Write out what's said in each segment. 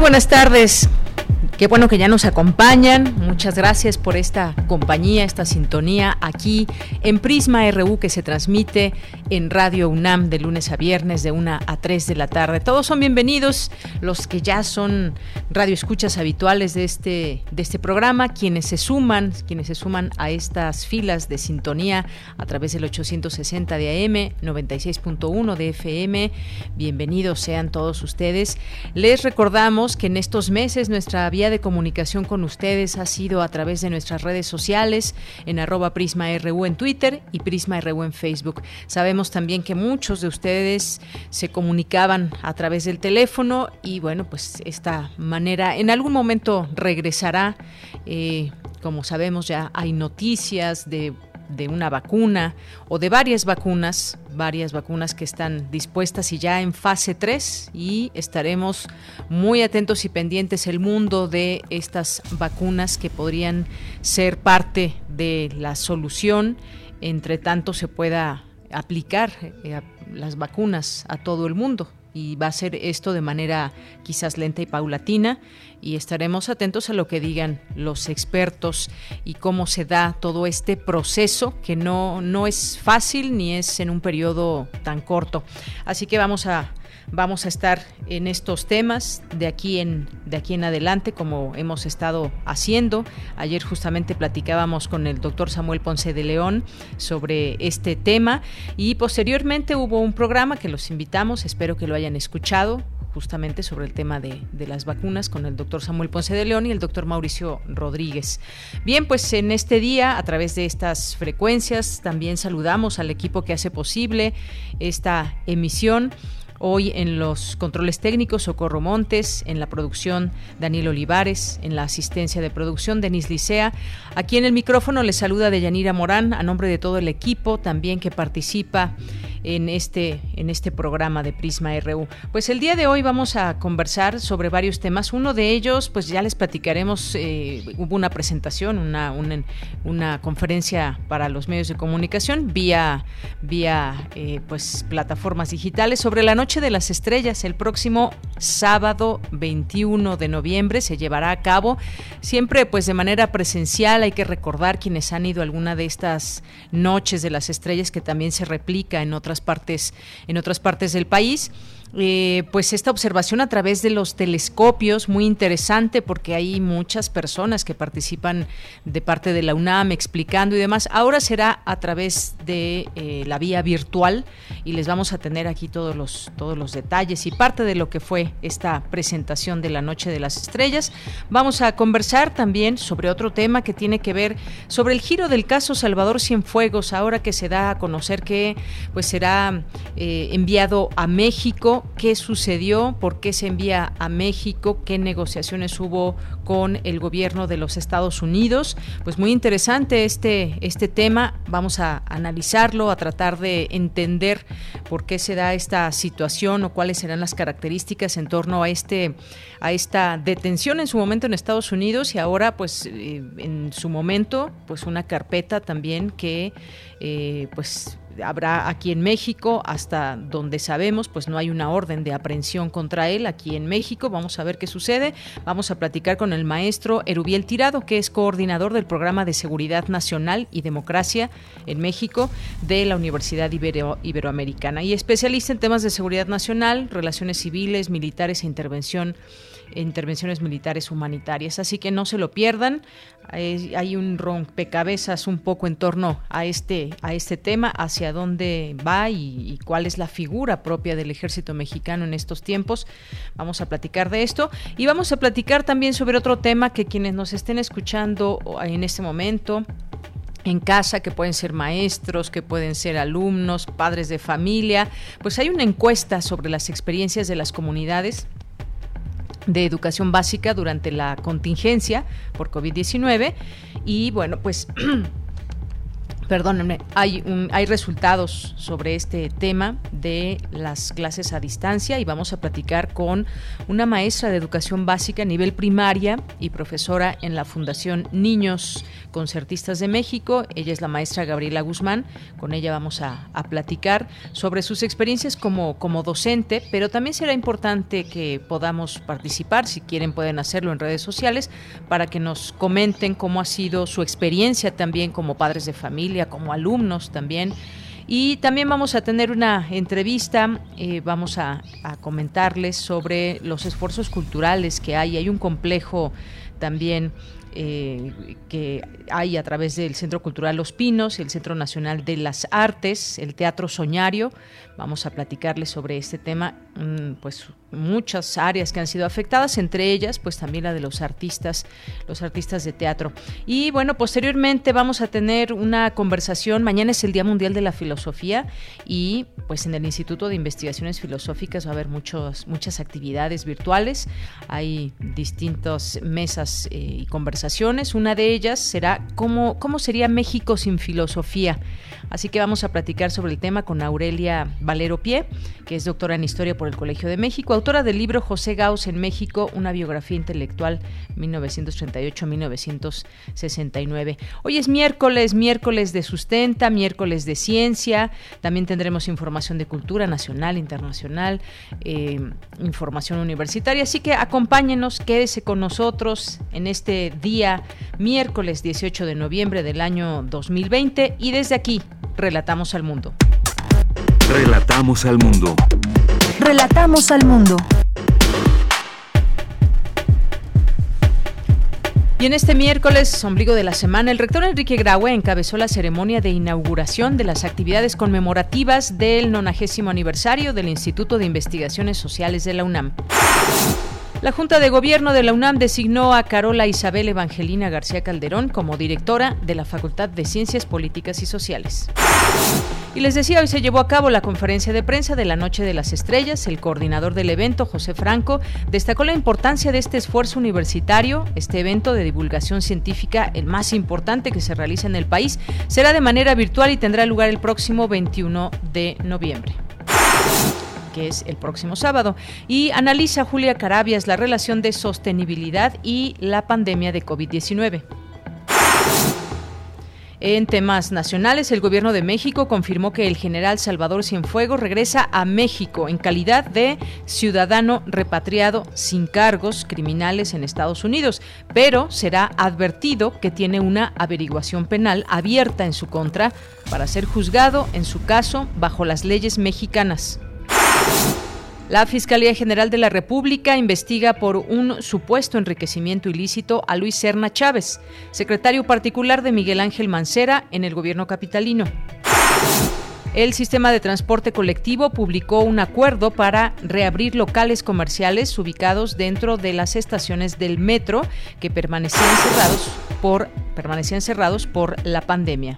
Buenas tardes. Qué bueno que ya nos acompañan. Muchas gracias por esta compañía, esta sintonía aquí en Prisma RU que se transmite en Radio UNAM de lunes a viernes de 1 a 3 de la tarde. Todos son bienvenidos, los que ya son radioescuchas habituales de este, de este programa, quienes se suman, quienes se suman a estas filas de sintonía a través del 860 de AM, 96.1 de FM. Bienvenidos sean todos ustedes. Les recordamos que en estos meses nuestra vía de comunicación con ustedes ha sido a través de nuestras redes sociales, en arroba PrismaRU en Twitter y PrismaRU en Facebook. Sabemos también que muchos de ustedes se comunicaban a través del teléfono y bueno, pues esta manera en algún momento regresará. Eh, como sabemos ya hay noticias de de una vacuna o de varias vacunas, varias vacunas que están dispuestas y ya en fase 3 y estaremos muy atentos y pendientes el mundo de estas vacunas que podrían ser parte de la solución entre tanto se pueda aplicar eh, las vacunas a todo el mundo y va a ser esto de manera quizás lenta y paulatina y estaremos atentos a lo que digan los expertos y cómo se da todo este proceso que no, no es fácil ni es en un periodo tan corto. Así que vamos a vamos a estar en estos temas de aquí en de aquí en adelante como hemos estado haciendo. Ayer justamente platicábamos con el doctor Samuel Ponce de León sobre este tema y posteriormente hubo un programa que los invitamos, espero que lo hayan escuchado, justamente sobre el tema de, las vacunas con el doctor Samuel Ponce de León y el doctor Mauricio Rodríguez. Bien, pues en este día, a través de estas frecuencias, también saludamos al equipo que hace posible esta emisión. Hoy en los controles técnicos, Socorro Montes, en la producción, Daniel Olivares, en la asistencia de producción, Denis Licea. Aquí en el micrófono le saluda Deyanira Morán, a nombre de todo el equipo también que participa en este, en este programa de Prisma RU. Pues el día de hoy vamos a conversar sobre varios temas. Uno de ellos, pues ya les platicaremos, eh, hubo una presentación, una, una, conferencia para los medios de comunicación vía, vía eh, pues plataformas digitales sobre la Noche de las Estrellas. El próximo sábado 21 de noviembre se llevará a cabo, siempre pues de manera presencial. Hay que recordar quienes han ido a alguna de estas noches de las estrellas que también se replica en otras en otras partes del país. Eh, pues esta observación a través de los telescopios, muy interesante porque hay muchas personas que participan de parte de la UNAM explicando y demás. Ahora será a través de eh, la vía virtual y les vamos a tener aquí todos los, todos los detalles y parte de lo que fue esta presentación de la Noche de las Estrellas. Vamos a conversar también sobre otro tema que tiene que ver sobre el giro del caso Salvador Cienfuegos, ahora que se da a conocer que pues será eh, enviado a México qué sucedió, por qué se envía a México, qué negociaciones hubo con el gobierno de los Estados Unidos. Pues muy interesante este, este tema. Vamos a analizarlo, a tratar de entender por qué se da esta situación o cuáles serán las características en torno a este a esta detención en su momento en Estados Unidos y ahora pues eh, en su momento pues una carpeta también que eh, pues habrá aquí en México, hasta donde sabemos, pues no hay una orden de aprehensión contra él aquí en México. Vamos a ver qué sucede. Vamos a platicar con el maestro Erubiel Tirado, que es coordinador del programa de Seguridad Nacional y Democracia en México de la Universidad Iberoamericana y especialista en temas de seguridad nacional, relaciones civiles, militares e intervención intervenciones militares humanitarias. Así que no se lo pierdan. Hay, un rompecabezas un poco en torno a este, a este tema, hacia dónde va y, cuál es la figura propia del ejército mexicano en estos tiempos. Vamos a platicar de esto y vamos a platicar también sobre otro tema que quienes nos estén escuchando en este momento en casa, que pueden ser maestros, que pueden ser alumnos, padres de familia. Pues hay una encuesta sobre las experiencias de las comunidades de educación básica durante la contingencia por COVID-19 y bueno, pues perdónenme, hay, hay resultados sobre este tema de las clases a distancia y vamos a platicar con una maestra de educación básica a nivel primaria y profesora en la Fundación Niños Concertistas de México. Ella es la maestra Gabriela Guzmán. Con ella vamos a, a platicar sobre sus experiencias como, como docente, pero también será importante que podamos participar, si quieren pueden hacerlo en redes sociales, para que nos comenten cómo ha sido su experiencia también como padres de familia como alumnos también. Y también vamos a tener una entrevista, eh, vamos a, comentarles sobre los esfuerzos culturales que hay. Hay un complejo también eh, que hay a través del Centro Cultural Los Pinos, el Centro Nacional de las Artes, el Teatro Soñario. Vamos a platicarles sobre este tema, mm, pues muchas áreas que han sido afectadas, entre ellas pues también la de los artistas, los artistas de teatro. Y bueno, posteriormente vamos a tener una conversación, mañana es el Día Mundial de la Filosofía y pues en el Instituto de Investigaciones Filosóficas va a haber muchos, muchas actividades virtuales, hay distintas mesas eh, y conversaciones, una de ellas será cómo, cómo sería México sin filosofía. Así que vamos a platicar sobre el tema con Aurelia Valero Pie, que es doctora en Historia por el Colegio de México, autora del libro José Gauss en México, una biografía intelectual 1938-1969. Hoy es miércoles, miércoles de sustenta, miércoles de ciencia, también tendremos información de cultura nacional, internacional, eh, información universitaria, así que acompáñenos, quédese con nosotros en este día, miércoles 18 de noviembre del año 2020 y desde aquí Relatamos al mundo. Relatamos al mundo. Relatamos al mundo. Y en este miércoles, ombligo de la semana, el rector Enrique Graue encabezó la ceremonia de inauguración de las actividades conmemorativas del 90 aniversario del Instituto de Investigaciones Sociales de la UNAM. La Junta de Gobierno de la UNAM designó a Carola Isabel Evangelina García Calderón como directora de la Facultad de Ciencias Políticas y Sociales. Y les decía, hoy se llevó a cabo la conferencia de prensa de la Noche de las Estrellas. El coordinador del evento, José Franco, destacó la importancia de este esfuerzo universitario. Este evento de divulgación científica, el más importante que se realiza en el país, será de manera virtual y tendrá lugar el próximo 21 de noviembre que es el próximo sábado, y analiza Julia Carabias la relación de sostenibilidad y la pandemia de COVID-19. En temas nacionales, el gobierno de México confirmó que el general Salvador Cienfuegos regresa a México en calidad de ciudadano repatriado sin cargos criminales en Estados Unidos, pero será advertido que tiene una averiguación penal abierta en su contra para ser juzgado en su caso bajo las leyes mexicanas. La Fiscalía General de la República investiga por un supuesto enriquecimiento ilícito a Luis Serna Chávez, secretario particular de Miguel Ángel Mancera en el gobierno capitalino. El sistema de transporte colectivo publicó un acuerdo para reabrir locales comerciales ubicados dentro de las estaciones del metro que permanecían cerrados por, permanecían cerrados por la pandemia.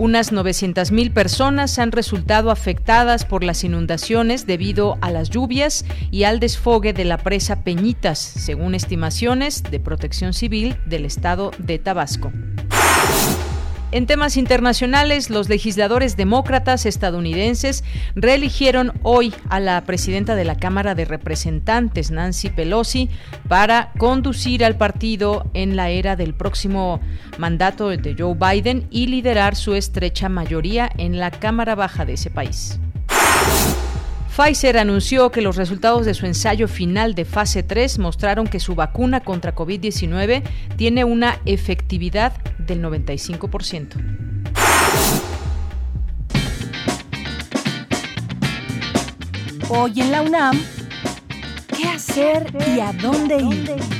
Unas 900.000 personas han resultado afectadas por las inundaciones debido a las lluvias y al desfogue de la presa Peñitas, según estimaciones de Protección Civil del estado de Tabasco. En temas internacionales, los legisladores demócratas estadounidenses reeligieron hoy a la presidenta de la Cámara de Representantes, Nancy Pelosi, para conducir al partido en la era del próximo mandato de Joe Biden y liderar su estrecha mayoría en la Cámara Baja de ese país. Pfizer anunció que los resultados de su ensayo final de fase 3 mostraron que su vacuna contra COVID-19 tiene una efectividad del 95%. Hoy en la UNAM, ¿qué hacer y a dónde ir?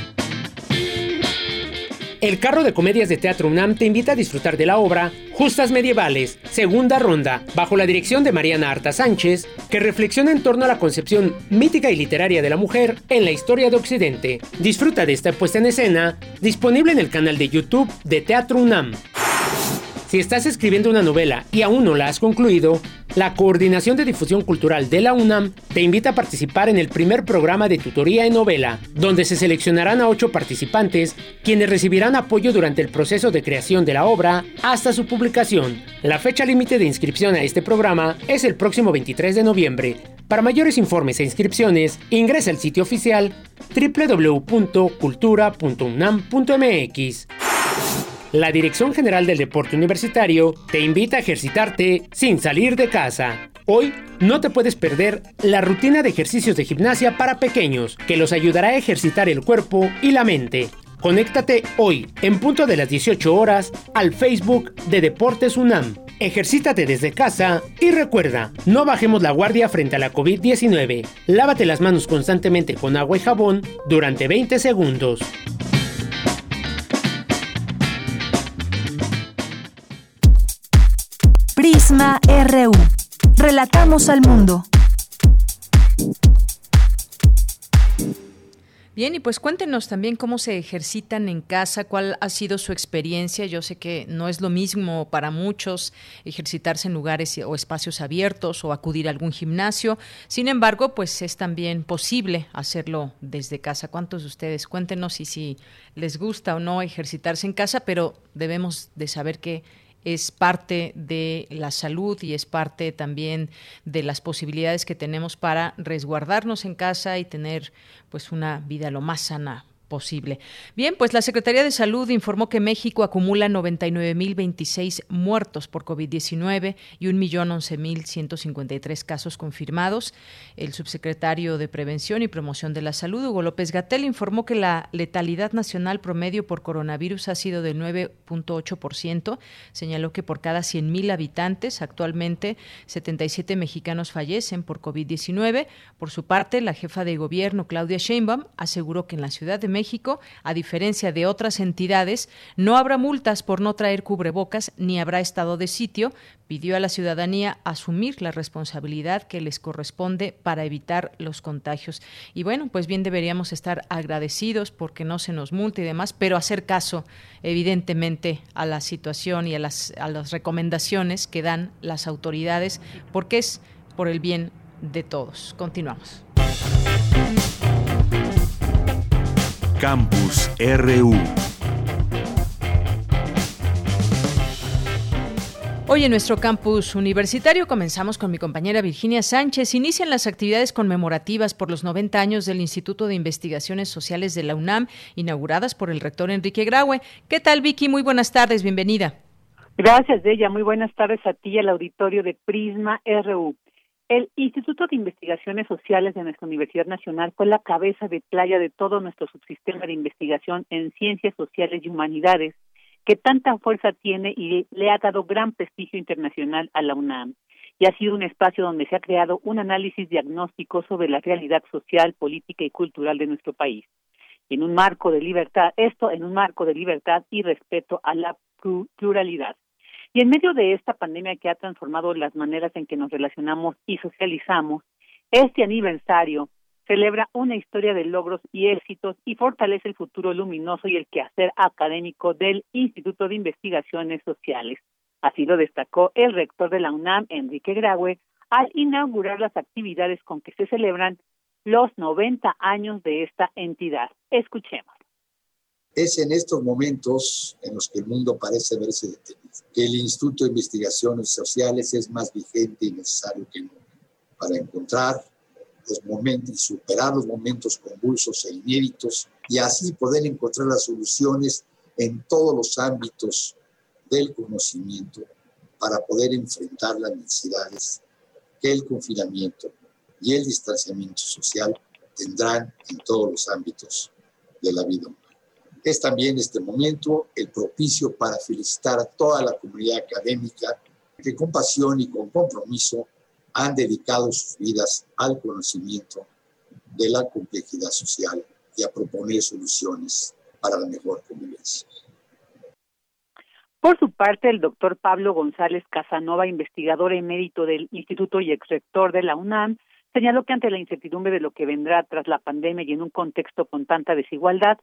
El carro de comedias de Teatro UNAM te invita a disfrutar de la obra Justas Medievales, segunda ronda, bajo la dirección de Mariana Arta Sánchez, que reflexiona en torno a la concepción mítica y literaria de la mujer en la historia de Occidente. Disfruta de esta puesta en escena, disponible en el canal de YouTube de Teatro UNAM. Si estás escribiendo una novela y aún no la has concluido, la Coordinación de Difusión Cultural de la UNAM te invita a participar en el primer programa de tutoría en novela, donde se seleccionarán a ocho participantes, quienes recibirán apoyo durante el proceso de creación de la obra hasta su publicación. La fecha límite de inscripción a este programa es el próximo 23 de noviembre. Para mayores informes e inscripciones, ingresa al sitio oficial www.cultura.unam.mx. La Dirección General del Deporte Universitario te invita a ejercitarte sin salir de casa. Hoy no te puedes perder la rutina de ejercicios de gimnasia para pequeños que los ayudará a ejercitar el cuerpo y la mente. Conéctate hoy, en punto de las 18 horas, al Facebook de Deportes UNAM. Ejercítate desde casa y recuerda, no bajemos la guardia frente a la COVID-19. Lávate las manos constantemente con agua y jabón durante 20 segundos. Prisma RU. Relatamos al mundo. Bien, y pues cuéntenos también cómo se ejercitan en casa, cuál ha sido su experiencia. Yo sé que no es lo mismo para muchos ejercitarse en lugares o espacios abiertos o acudir a algún gimnasio. Sin embargo, pues es también posible hacerlo desde casa. ¿Cuántos de ustedes? Cuéntenos si, si les gusta o no ejercitarse en casa, pero debemos de saber que es parte de la salud y es parte también de las posibilidades que tenemos para resguardarnos en casa y tener pues una vida lo más sana posible. Bien, pues la Secretaría de Salud informó que México acumula 99.026 muertos por COVID-19 y 1.011.153 casos confirmados. El subsecretario de Prevención y Promoción de la Salud, Hugo López Gatel, informó que la letalidad nacional promedio por coronavirus ha sido del 9.8%. Señaló que por cada 100.000 habitantes, actualmente 77 mexicanos fallecen por COVID-19. Por su parte, la jefa de gobierno, Claudia Sheinbaum, aseguró que en la Ciudad de México México, a diferencia de otras entidades, no habrá multas por no traer cubrebocas ni habrá estado de sitio. Pidió a la ciudadanía asumir la responsabilidad que les corresponde para evitar los contagios. Y bueno, pues bien deberíamos estar agradecidos porque no se nos multa y demás, pero hacer caso, evidentemente, a la situación y a las, a las recomendaciones que dan las autoridades, porque es por el bien de todos. Continuamos. Campus RU. Hoy en nuestro campus universitario comenzamos con mi compañera Virginia Sánchez. Inician las actividades conmemorativas por los 90 años del Instituto de Investigaciones Sociales de la UNAM, inauguradas por el rector Enrique Graue. ¿Qué tal, Vicky? Muy buenas tardes, bienvenida. Gracias, Bella. Muy buenas tardes a ti y al auditorio de Prisma RU. El Instituto de Investigaciones Sociales de nuestra Universidad Nacional fue la cabeza de playa de todo nuestro subsistema de investigación en ciencias sociales y humanidades, que tanta fuerza tiene y le ha dado gran prestigio internacional a la UNAM. Y ha sido un espacio donde se ha creado un análisis diagnóstico sobre la realidad social, política y cultural de nuestro país. En un marco de libertad, esto en un marco de libertad y respeto a la pluralidad. Y en medio de esta pandemia que ha transformado las maneras en que nos relacionamos y socializamos, este aniversario celebra una historia de logros y éxitos y fortalece el futuro luminoso y el quehacer académico del Instituto de Investigaciones Sociales. Así lo destacó el rector de la UNAM, Enrique Graue, al inaugurar las actividades con que se celebran los 90 años de esta entidad. Escuchemos. Es en estos momentos en los que el mundo parece verse detenido, el Instituto de Investigaciones Sociales es más vigente y necesario que nunca para encontrar los momentos y superar los momentos convulsos e inéditos y así poder encontrar las soluciones en todos los ámbitos del conocimiento para poder enfrentar las necesidades que el confinamiento y el distanciamiento social tendrán en todos los ámbitos de la vida humana. Es también este momento el propicio para felicitar a toda la comunidad académica que con pasión y con compromiso han dedicado sus vidas al conocimiento de la complejidad social y a proponer soluciones para la mejor convivencia. Por su parte, el doctor Pablo González Casanova, investigador emérito del Instituto y exrector de la UNAM, señaló que ante la incertidumbre de lo que vendrá tras la pandemia y en un contexto con tanta desigualdad,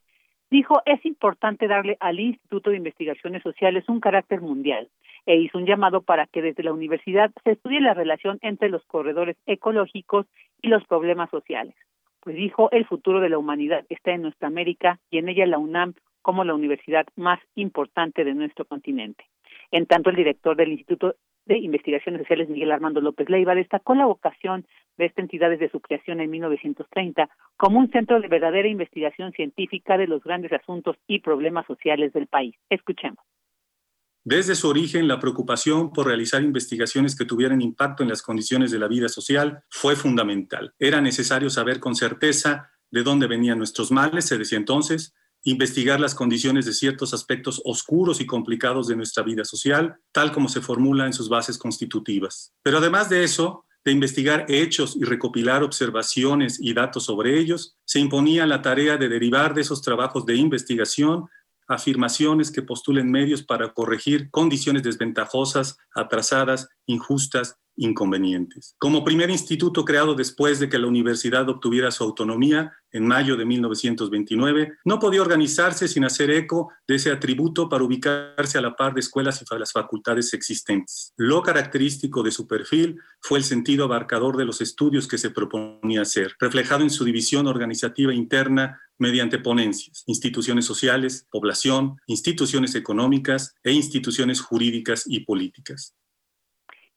dijo es importante darle al Instituto de Investigaciones Sociales un carácter mundial e hizo un llamado para que desde la universidad se estudie la relación entre los corredores ecológicos y los problemas sociales. Pues dijo, el futuro de la humanidad está en nuestra América y en ella la UNAM como la universidad más importante de nuestro continente. En tanto, el director del Instituto de Investigaciones Sociales, Miguel Armando López Leiva, destacó la vocación de esta entidad desde su creación en 1930 como un centro de verdadera investigación científica de los grandes asuntos y problemas sociales del país. Escuchemos. Desde su origen, la preocupación por realizar investigaciones que tuvieran impacto en las condiciones de la vida social fue fundamental. Era necesario saber con certeza de dónde venían nuestros males, se decía entonces, investigar las condiciones de ciertos aspectos oscuros y complicados de nuestra vida social, tal como se formula en sus bases constitutivas. Pero además de eso, de investigar hechos y recopilar observaciones y datos sobre ellos, se imponía la tarea de derivar de esos trabajos de investigación afirmaciones que postulen medios para corregir condiciones desventajosas, atrasadas, injustas inconvenientes. Como primer instituto creado después de que la universidad obtuviera su autonomía en mayo de 1929, no podía organizarse sin hacer eco de ese atributo para ubicarse a la par de escuelas y las facultades existentes. Lo característico de su perfil fue el sentido abarcador de los estudios que se proponía hacer, reflejado en su división organizativa interna mediante ponencias, instituciones sociales, población, instituciones económicas e instituciones jurídicas y políticas.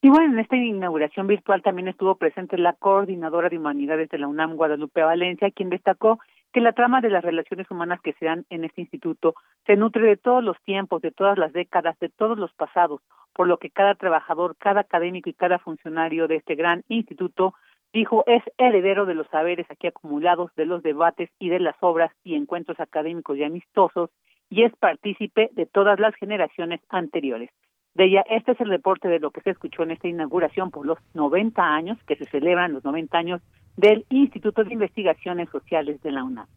Y bueno, en esta inauguración virtual también estuvo presente la coordinadora de humanidades de la UNAM, Guadalupe Valencia, quien destacó que la trama de las relaciones humanas que se dan en este instituto se nutre de todos los tiempos, de todas las décadas, de todos los pasados, por lo que cada trabajador, cada académico y cada funcionario de este gran instituto dijo es heredero de los saberes aquí acumulados, de los debates y de las obras y encuentros académicos y amistosos, y es partícipe de todas las generaciones anteriores. De ella, este es el reporte de lo que se escuchó en esta inauguración por los 90 años, que se celebran los 90 años del Instituto de Investigaciones Sociales de la UNAM.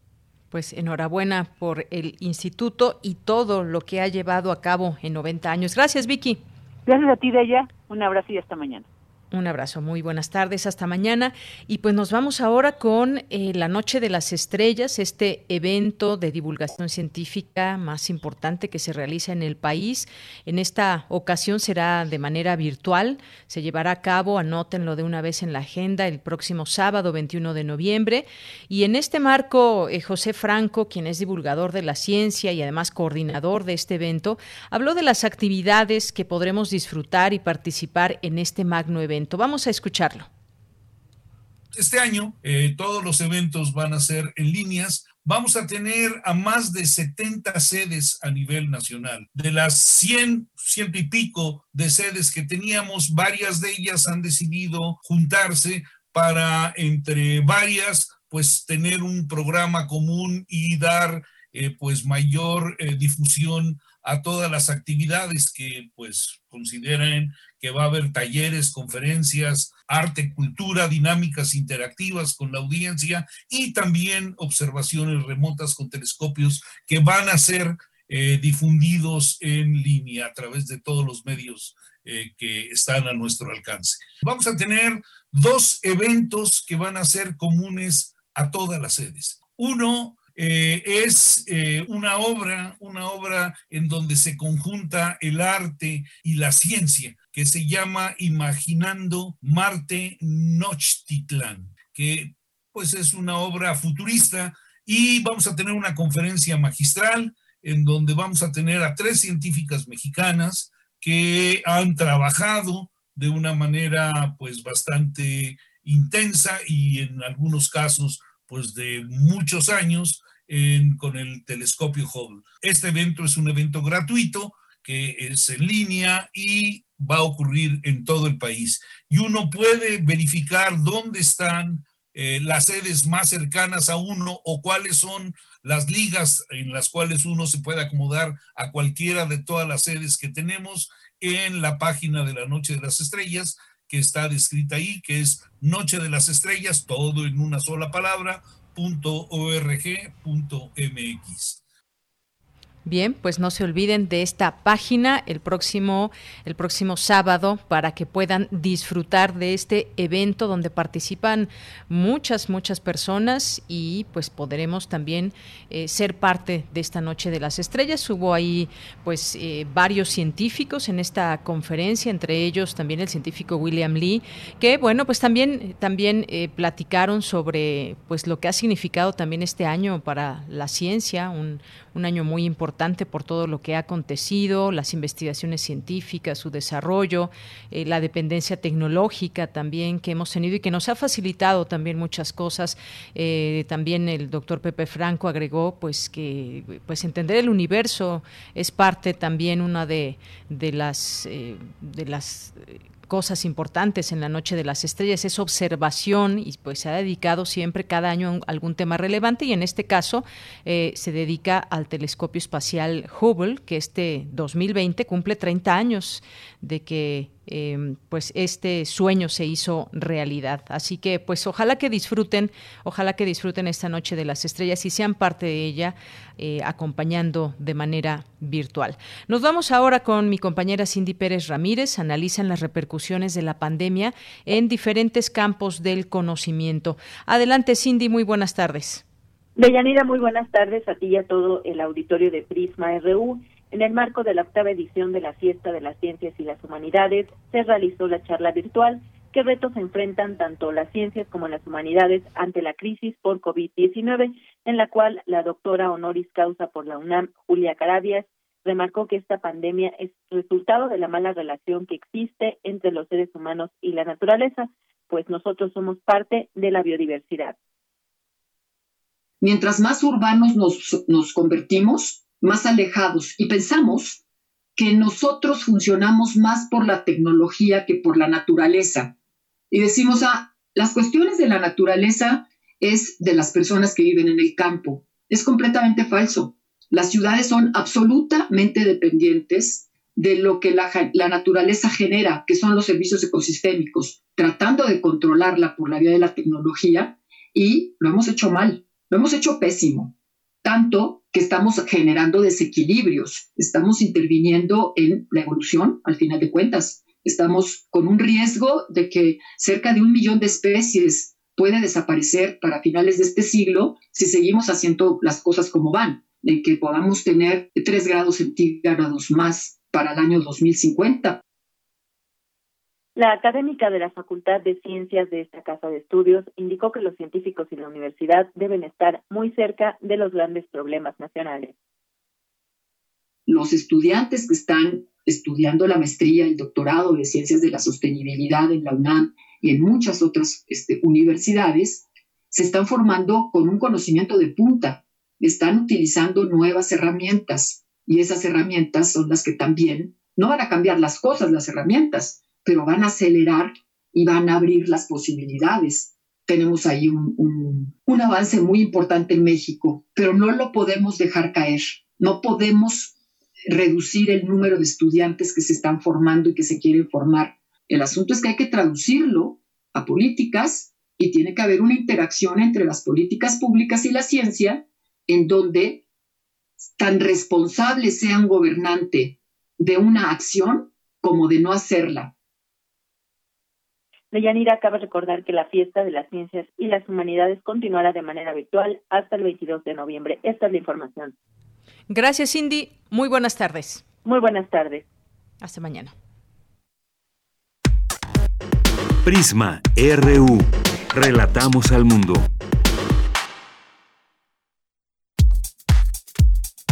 Pues enhorabuena por el instituto y todo lo que ha llevado a cabo en 90 años. Gracias, Vicky. Gracias a ti, de ella. Un abrazo y hasta mañana. Un abrazo, muy buenas tardes, hasta mañana. Y pues nos vamos ahora con eh, la Noche de las Estrellas, este evento de divulgación científica más importante que se realiza en el país. En esta ocasión será de manera virtual, se llevará a cabo, anótenlo de una vez en la agenda, el próximo sábado 21 de noviembre. Y en este marco, eh, José Franco, quien es divulgador de la ciencia y además coordinador de este evento, habló de las actividades que podremos disfrutar y participar en este magno evento Vamos a escucharlo. Este año eh, todos los eventos van a ser en líneas. Vamos a tener a más de 70 sedes a nivel nacional. De las 100, ciento y pico de sedes que teníamos, varias de ellas han decidido juntarse para, entre varias, pues tener un programa común y dar eh, pues mayor eh, difusión a todas las actividades que pues consideren que va a haber talleres, conferencias, arte, cultura, dinámicas interactivas con la audiencia y también observaciones remotas con telescopios que van a ser eh, difundidos en línea a través de todos los medios eh, que están a nuestro alcance. Vamos a tener dos eventos que van a ser comunes a todas las sedes. Uno eh, es eh, una obra, una obra en donde se conjunta el arte y la ciencia, que se llama Imaginando Marte Nochtitlan, que pues es una obra futurista. Y vamos a tener una conferencia magistral en donde vamos a tener a tres científicas mexicanas que han trabajado de una manera pues bastante intensa y en algunos casos pues de muchos años con el telescopio Hubble. Este evento es un evento gratuito que es en línea y va a ocurrir en todo el país. Y uno puede verificar dónde están eh, las sedes más cercanas a uno o cuáles son las ligas en las cuales uno se puede acomodar a cualquiera de todas las sedes que tenemos en la página de la Noche de las Estrellas, que está descrita ahí, que es Noche de las Estrellas, todo en una sola palabra, .org.mx. Bien, pues no se olviden de esta página el próximo, el próximo sábado para que puedan disfrutar de este evento donde participan muchas, muchas personas y pues podremos también eh, ser parte de esta Noche de las Estrellas. Hubo ahí pues eh, varios científicos en esta conferencia, entre ellos también el científico William Lee, que bueno, pues también, también eh, platicaron sobre pues lo que ha significado también este año para la ciencia, un, un año muy importante por todo lo que ha acontecido, las investigaciones científicas, su desarrollo, eh, la dependencia tecnológica también que hemos tenido y que nos ha facilitado también muchas cosas. Eh, también el doctor Pepe Franco agregó pues que pues entender el universo es parte también una de, de las eh, de las cosas importantes en la Noche de las Estrellas, es observación y pues se ha dedicado siempre cada año a algún tema relevante y en este caso eh, se dedica al telescopio espacial Hubble, que este 2020 cumple 30 años de que Em, pues este sueño se hizo realidad. Así que pues ojalá que disfruten, ojalá que disfruten esta noche de las estrellas y sean parte de ella eh, acompañando de manera virtual. Nos vamos ahora con mi compañera Cindy Pérez Ramírez, analizan las repercusiones de la pandemia en diferentes campos del conocimiento. Adelante Cindy, muy buenas tardes. Deyanira, muy buenas tardes a ti y a todo el auditorio de Prisma RU. En el marco de la octava edición de la Fiesta de las Ciencias y las Humanidades, se realizó la charla virtual ¿Qué retos enfrentan tanto las ciencias como las humanidades ante la crisis por COVID-19? En la cual la doctora honoris causa por la UNAM, Julia Carabias, remarcó que esta pandemia es resultado de la mala relación que existe entre los seres humanos y la naturaleza, pues nosotros somos parte de la biodiversidad. Mientras más urbanos nos, nos convertimos, más alejados y pensamos que nosotros funcionamos más por la tecnología que por la naturaleza. Y decimos, ah, las cuestiones de la naturaleza es de las personas que viven en el campo. Es completamente falso. Las ciudades son absolutamente dependientes de lo que la, la, naturaleza genera, que son los servicios ecosistémicos, tratando de controlarla por la vía de la tecnología y lo hemos hecho mal, lo hemos hecho pésimo, tanto que estamos generando desequilibrios, estamos interviniendo en la evolución, al final de cuentas. Estamos con un riesgo de que cerca de un millón de especies puede desaparecer para finales de este siglo si seguimos haciendo las cosas como van, de que podamos tener tres grados centígrados más para el año 2050. La académica de la Facultad de Ciencias de esta casa de estudios indicó que los científicos y la universidad deben estar muy cerca de los grandes problemas nacionales. Los estudiantes que están estudiando la maestría, el doctorado de Ciencias de la Sostenibilidad en la UNAM y en muchas otras este, universidades, se están formando con un conocimiento de punta, están utilizando nuevas herramientas y esas herramientas son las que también no van a cambiar las cosas, las herramientas, pero van a acelerar y van a abrir las posibilidades. Tenemos ahí un, avance muy importante en México, pero no lo podemos dejar caer. No podemos reducir el número de estudiantes que se están formando y que se quieren formar. El asunto es que hay que traducirlo a políticas y tiene que haber una interacción entre las políticas públicas y la ciencia en donde tan responsable sea un gobernante de una acción como de no hacerla. Deyanira cabe recordar que la fiesta de las ciencias y las humanidades continuará de manera virtual hasta el 22 de noviembre. Esta es la información. Gracias, Cindy. Muy buenas tardes. Muy buenas tardes. Hasta mañana. Prisma RU. Relatamos al mundo.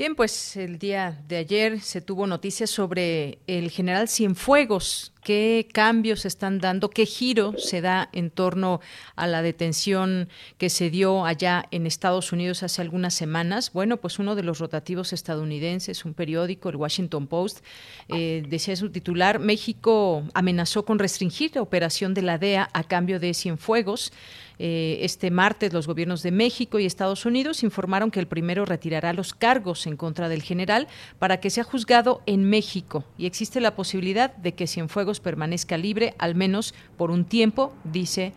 Bien, pues el día de ayer se tuvo noticias sobre el general Cienfuegos, ¿Qué cambios están dando? ¿Qué giro se da en torno a la detención que se dio allá en Estados Unidos hace algunas semanas? Bueno, pues uno de los rotativos estadounidenses, un periódico, el Washington Post, eh, decía su titular, México amenazó con restringir la operación de la DEA a cambio de Cienfuegos. Eh, este martes los gobiernos de México y Estados Unidos informaron que el primero retirará los cargos en contra del general para que sea juzgado en México. Y existe la posibilidad de que Cienfuegos permanezca libre al menos por un tiempo, dice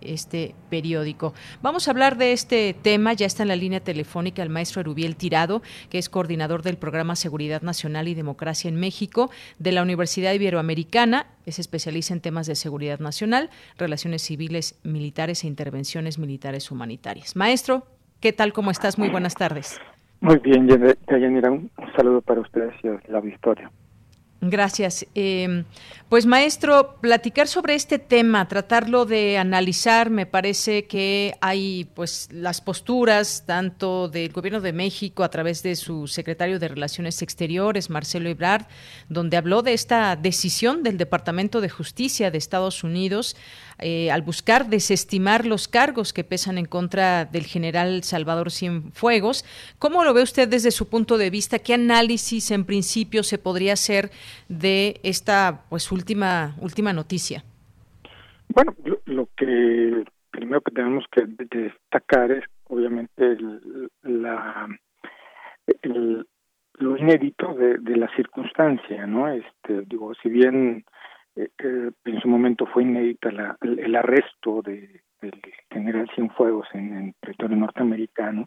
este periódico. Vamos a hablar de este tema, ya está en la línea telefónica el maestro Erubiel Tirado, que es coordinador del programa Seguridad Nacional y Democracia en México de la Universidad Iberoamericana, es especialista en temas de seguridad nacional, relaciones civiles, militares e intervenciones militares humanitarias. Maestro, ¿qué tal? ¿Cómo estás? Muy buenas tardes. Muy bien, Yanira, un saludo para ustedes y la victoria. Gracias. Eh, pues maestro, platicar sobre este tema, tratarlo de analizar, me parece que hay pues las posturas tanto del Gobierno de México a través de su secretario de Relaciones Exteriores, Marcelo Ebrard, donde habló de esta decisión del Departamento de Justicia de Estados Unidos eh, al buscar desestimar los cargos que pesan en contra del general Salvador Cienfuegos. ¿Cómo lo ve usted desde su punto de vista? ¿Qué análisis en principio se podría hacer de esta pues última última noticia? Bueno, lo, que primero que tenemos que destacar es obviamente la lo inédito de, de, la circunstancia, ¿no? Este, digo, si bien eh, en su momento fue inédita la, el, arresto de, del general Cienfuegos en, territorio norteamericano.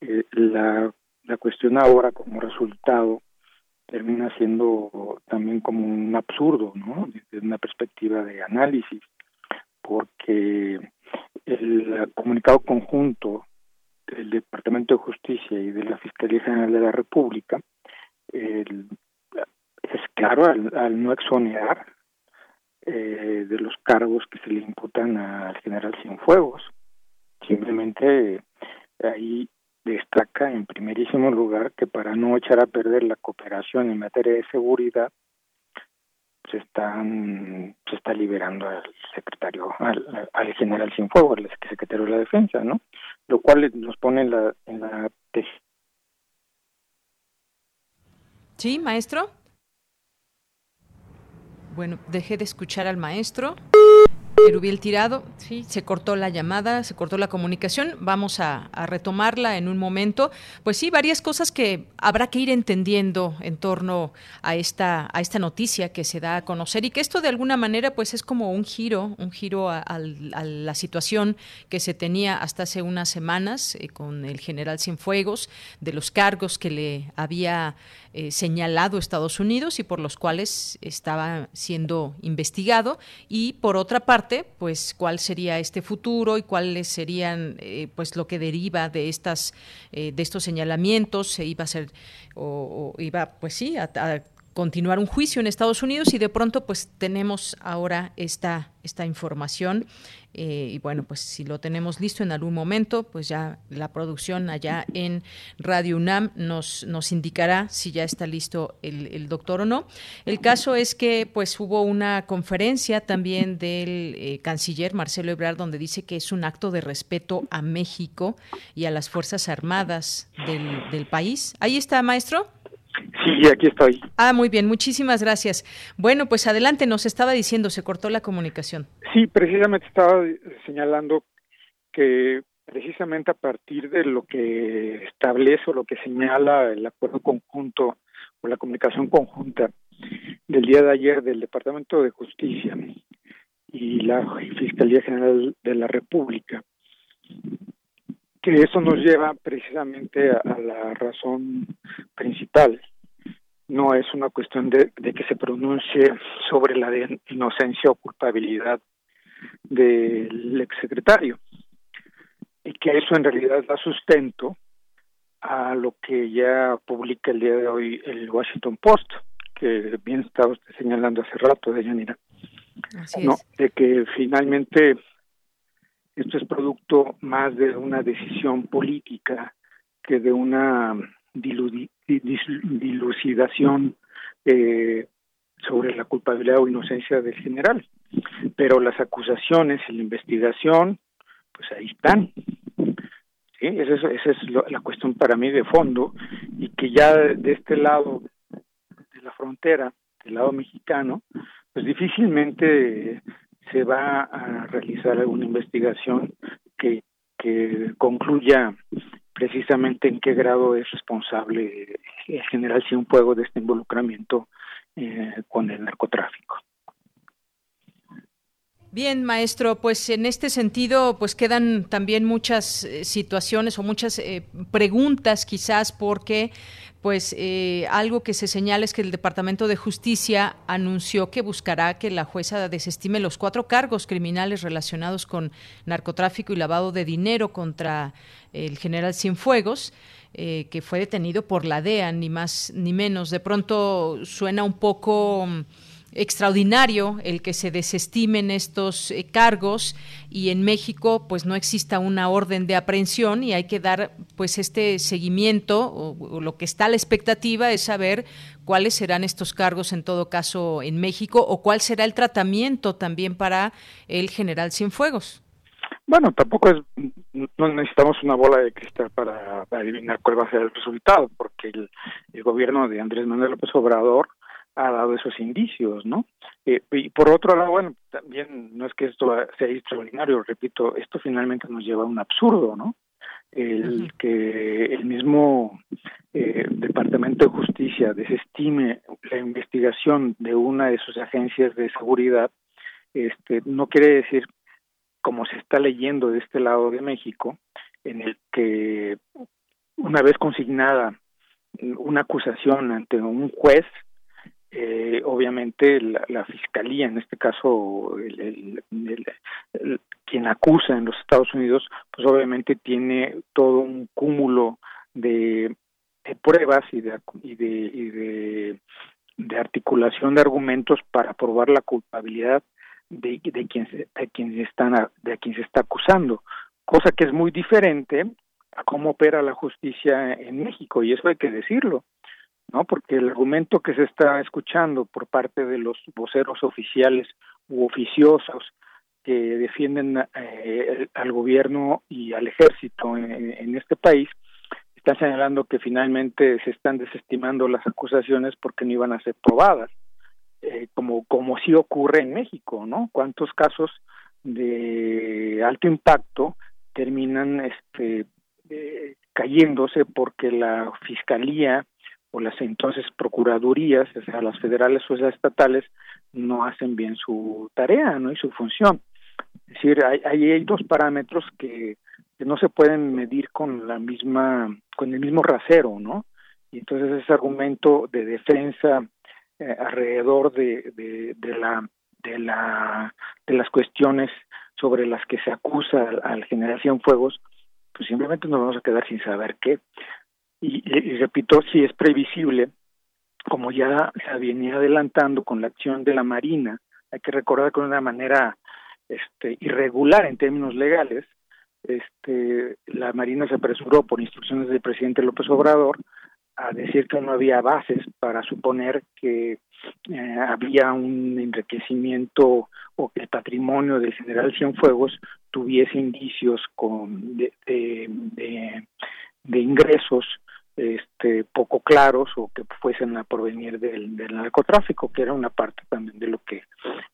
Eh, la, la cuestión ahora como resultado termina siendo también como un absurdo, ¿no? Desde una perspectiva de análisis, porque el comunicado conjunto del Departamento de Justicia y de la Fiscalía General de la República el, es claro al, al no exonerar eh, de los cargos que se le imputan al general Cienfuegos. Simplemente ahí destaca en primerísimo lugar que para no echar a perder la cooperación en materia de seguridad se están se está liberando al secretario al, al general Cienfuegos el secretario de la defensa no lo cual nos pone en la en la sí maestro bueno, dejé de escuchar al maestro. Erubiel Tirado, sí, se cortó la llamada, se cortó la comunicación. Vamos a, retomarla en un momento. Pues sí, varias cosas que habrá que ir entendiendo en torno a esta, a esta noticia que se da a conocer y que esto de alguna manera pues es como un giro, un giro a, la situación que se tenía hasta hace unas semanas eh, con el general Cienfuegos, de los cargos que le había eh, señalado Estados Unidos y por los cuales estaba siendo investigado y por otra parte pues cuál sería este futuro y cuáles serían eh, pues lo que deriva de estas eh, de estos señalamientos. Se iba a ser o, iba pues sí a, continuar un juicio en Estados Unidos y de pronto pues tenemos ahora esta, esta información eh, y bueno pues si lo tenemos listo en algún momento pues ya la producción allá en Radio UNAM nos, nos indicará si ya está listo el, doctor o no. El caso es que pues hubo una conferencia también del eh, canciller Marcelo Ebrard donde dice que es un acto de respeto a México y a las Fuerzas Armadas del, del país. Ahí está, maestro. Sí, aquí estoy. Ah, muy bien, muchísimas gracias. Bueno, pues adelante, nos estaba diciendo, se cortó la comunicación. Sí, precisamente estaba señalando que precisamente a partir de lo que establece o lo que señala el acuerdo conjunto o la comunicación conjunta del día de ayer del Departamento de Justicia y la Fiscalía General de la República, que eso nos lleva precisamente a, la razón principal. No es una cuestión de, que se pronuncie sobre la inocencia o culpabilidad del exsecretario y que eso en realidad da sustento a lo que ya publica el día de hoy el Washington Post, que bien estaba usted señalando hace rato, de Yanira, no, de que finalmente esto es producto más de una decisión política que de una dilucidación eh, sobre la culpabilidad o inocencia del general. Pero las acusaciones y la investigación, pues ahí están. Esa es la cuestión para mí de fondo y que ya de este lado de la frontera, del lado mexicano, pues difícilmente se va a realizar alguna investigación que, que concluya precisamente en qué grado es responsable el general Cienfuegos de este involucramiento eh, con el narcotráfico. Bien, maestro, pues en este sentido, pues quedan también muchas eh, situaciones o muchas eh, preguntas quizás porque pues eh, algo que se señala es que el Departamento de Justicia anunció que buscará que la jueza desestime los cuatro cargos criminales relacionados con narcotráfico y lavado de dinero contra el general Cienfuegos. que fue detenido por la DEA, ni más ni menos. De pronto suena un poco extraordinario el que se desestimen estos eh, cargos y en México pues no exista una orden de aprehensión y hay que dar pues este seguimiento o, lo que está a la expectativa es saber cuáles serán estos cargos en todo caso en México o cuál será el tratamiento también para el general Cienfuegos. Bueno, tampoco es, no necesitamos una bola de cristal para, adivinar cuál va a ser el resultado, porque el, el gobierno de Andrés Manuel López Obrador ha dado esos indicios, ¿no? Eh, y por otro lado, bueno, también no es que esto sea extraordinario, repito, esto finalmente nos lleva a un absurdo, ¿no? El que el mismo eh, Departamento de Justicia desestime la investigación de una de sus agencias de seguridad, este, no quiere decir, como se está leyendo de este lado de México, en el que una vez consignada una acusación ante un juez, eh, obviamente la, fiscalía, en este caso el, quien acusa en los Estados Unidos, pues obviamente tiene todo un cúmulo de, pruebas y de, y de, y de, articulación de argumentos para probar la culpabilidad de, de quien de quien están de quien se está acusando, cosa que es muy diferente a cómo opera la justicia en México y eso hay que decirlo. ¿No? Porque el argumento que se está escuchando por parte de los voceros oficiales u oficiosos que defienden eh, al gobierno y al ejército en, este país están señalando que finalmente se están desestimando las acusaciones porque no iban a ser probadas, eh, como como sí ocurre en México, ¿no? ¿Cuántos casos de alto impacto terminan este eh, cayéndose porque la fiscalía o las entonces procuradurías, o sea, las federales o las estatales, no hacen bien su tarea ¿no? y su función. Es decir, hay, hay dos parámetros que, no se pueden medir con la misma, con el mismo rasero, ¿no? Y entonces ese argumento de defensa eh, alrededor de, de, de, la de la de las cuestiones sobre las que se acusa al, al general Cienfuegos, pues simplemente nos vamos a quedar sin saber qué. Y, repito, si es previsible, como ya se venía adelantando con la acción de la Marina, hay que recordar que de una manera este, irregular en términos legales, este, la Marina se apresuró por instrucciones del presidente López Obrador a decir que no había bases para suponer que eh, había un enriquecimiento o que el patrimonio del general Cienfuegos tuviese indicios con de, de, de ingresos este poco claros o que fuesen a provenir del, del narcotráfico que era una parte también de lo que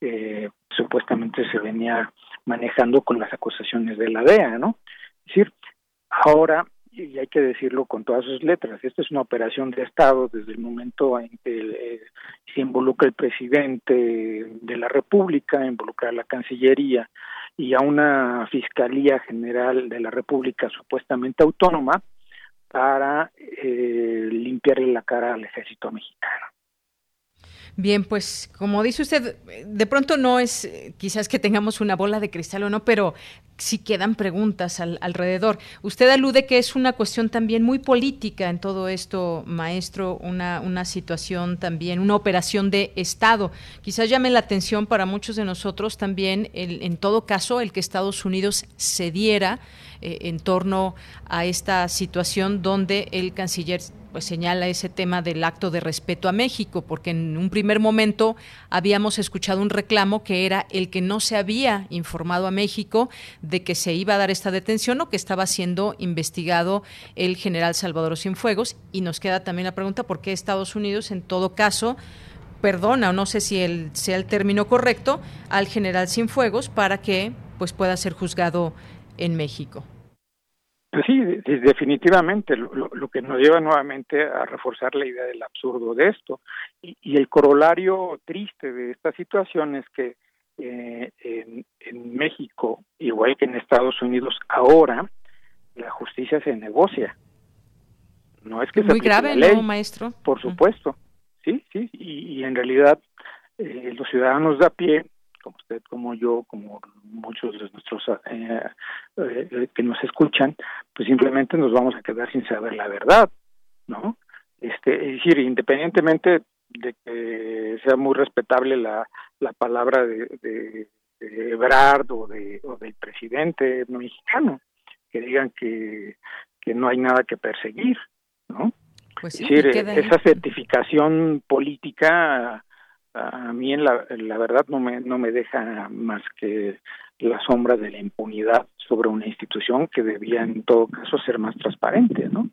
eh, supuestamente se venía manejando con las acusaciones de la DEA no es decir ahora y hay que decirlo con todas sus letras esta es una operación de estado desde el momento en que eh, se involucra el presidente de la república involucra a la cancillería y a una fiscalía general de la república supuestamente autónoma para eh, limpiarle la cara al ejército mexicano. Bien, pues como dice usted, de pronto no es quizás que tengamos una bola de cristal o no, pero sí quedan preguntas alrededor. Usted alude que es una cuestión también muy política en todo esto, maestro, una, una situación también, una operación de Estado. Quizás llame la atención para muchos de nosotros también, el, en todo caso, el que Estados Unidos cediera eh, en torno a esta situación donde el canciller pues señala ese tema del acto de respeto a México, porque en un primer momento habíamos escuchado un reclamo que era el que no se había informado a México de que se iba a dar esta detención o que estaba siendo investigado el general Salvador Cienfuegos. Y nos queda también la pregunta por qué Estados Unidos en todo caso perdona o no sé si el, sea el término correcto al general Cienfuegos para que pues pueda ser juzgado en México. Pues sí, definitivamente, lo, que nos lleva nuevamente a reforzar la idea del absurdo de esto. Y, el corolario triste de esta situación es que eh, en, México, igual que en Estados Unidos, ahora la justicia se negocia. No es que Muy grave, la ley, maestro? Por supuesto, sí, sí, y, en realidad eh, los ciudadanos de a pie como usted, como yo, como muchos de nuestros eh, eh, que nos escuchan, pues simplemente nos vamos a quedar sin saber la verdad, ¿no? Este, es decir, independientemente de que sea muy respetable la, la palabra de, de, Ebrard o, de, o del presidente mexicano, que digan que, que no hay nada que perseguir, ¿no? Pues es decir, esa certificación política a mí en la, verdad no me, no me deja más que la sombra de la impunidad sobre una institución que debía en todo caso ser más transparente, ¿no?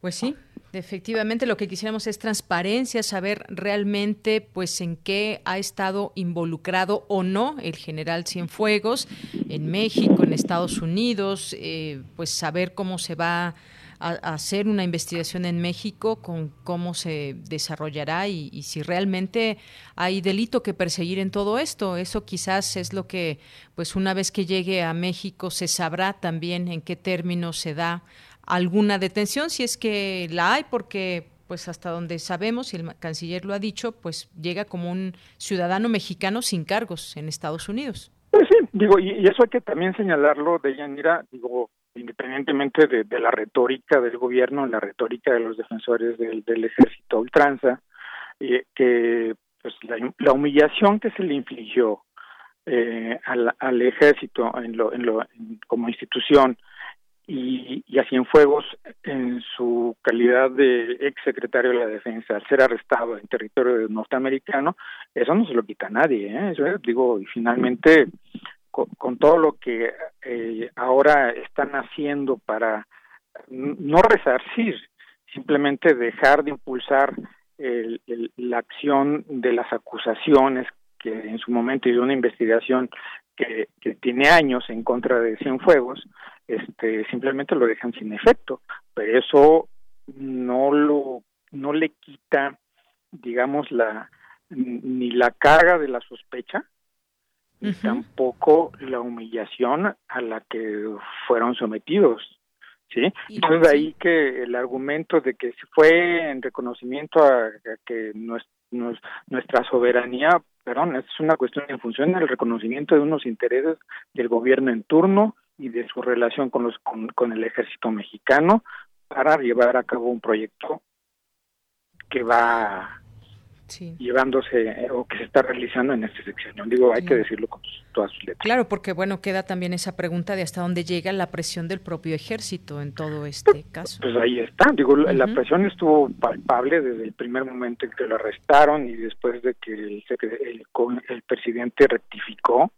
Pues sí, Efectivamente, lo que quisiéramos es transparencia, saber realmente, pues, en qué ha estado involucrado o no el general Cienfuegos en México, en Estados Unidos, eh, pues saber cómo se va hacer una investigación en México con cómo se desarrollará y, si realmente hay delito que perseguir en todo esto. Eso quizás es lo que, pues una vez que llegue a México, se sabrá también en qué términos se da alguna detención, si es que la hay, porque pues hasta donde sabemos, y el canciller lo ha dicho, pues llega como un ciudadano mexicano sin cargos en Estados Unidos. Pues sí, digo, y, eso hay que también señalarlo de digo, independientemente de, la retórica del gobierno, la retórica de los defensores del, ejército ultranza, eh, que pues la, humillación que se le infligió eh, al, ejército en lo, en lo, como institución y, y a Cienfuegos en su calidad de ex secretario de la defensa al ser arrestado en territorio norteamericano, eso no se lo quita a nadie, ¿eh? eso, digo, y finalmente con, todo lo que eh, ahora están haciendo para no resarcir, simplemente dejar de impulsar la acción de las acusaciones que en su momento hizo una investigación que, tiene años en contra de Cienfuegos, este, simplemente lo dejan sin efecto, pero eso no lo no le quita, digamos, la ni la carga de la sospecha, y tampoco la humillación a la que fueron sometidos. ¿sí? Entonces de ahí que el argumento de que fue en reconocimiento a, que nuestra soberanía, perdón, es una cuestión en función del reconocimiento de unos intereses del gobierno en turno y de su relación con los con, con el ejército mexicano para llevar a cabo un proyecto que va llevándose eh, o que se está realizando en este sección. Digo, hay que decirlo con todas sus letras. Claro, porque bueno, queda también esa pregunta de hasta dónde llega la presión del propio ejército en todo este caso. Pues ahí está, digo, la presión estuvo palpable desde el primer momento en que lo arrestaron y después de que el, el, presidente rectificó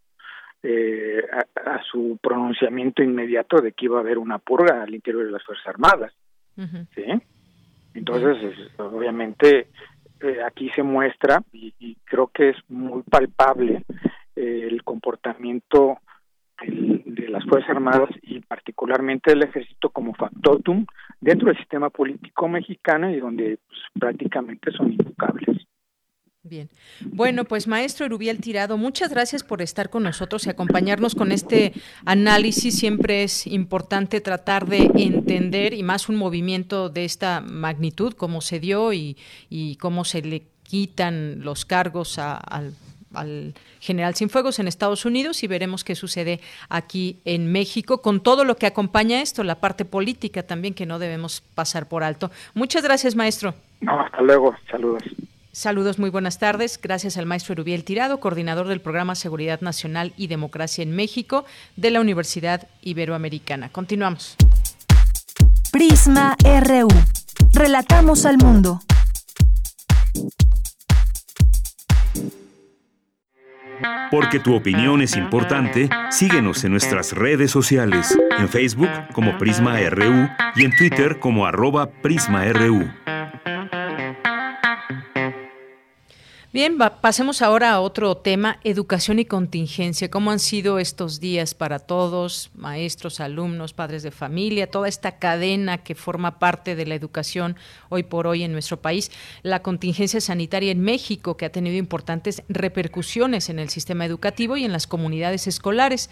eh, a, su pronunciamiento inmediato de que iba a haber una purga al interior de las Fuerzas Armadas. ¿sí? Entonces, obviamente, eh, aquí se muestra y, creo que es muy palpable eh, el comportamiento de las Fuerzas Armadas y particularmente del Ejército como factotum dentro del sistema político mexicano y donde pues, prácticamente son intocables. Bien. Bueno, pues maestro Erubiel Tirado, muchas gracias por estar con nosotros y acompañarnos con este análisis. Siempre es importante tratar de entender y más un movimiento de esta magnitud, cómo se dio y, cómo se le quitan los cargos al al general Cienfuegos en Estados Unidos y veremos qué sucede aquí en México con todo lo que acompaña esto, la parte política también que no debemos pasar por alto. Muchas gracias, maestro. No, hasta luego. Saludos. Saludos, muy buenas tardes. Gracias al maestro Erubiel Tirado, coordinador del programa Seguridad Nacional y Democracia en México de la Universidad Iberoamericana. Continuamos. Prisma RU. Relatamos al mundo. Porque tu opinión es importante, síguenos en nuestras redes sociales, en Facebook como Prisma RU y en Twitter como arroba PrismaRU. Bien, pasemos ahora a otro tema, educación y contingencia. ¿Cómo han sido estos días para todos, maestros, alumnos, padres de familia, toda esta cadena que forma parte de la educación hoy por hoy en nuestro país? La contingencia sanitaria en México, que ha tenido importantes repercusiones en el sistema educativo y en las comunidades escolares.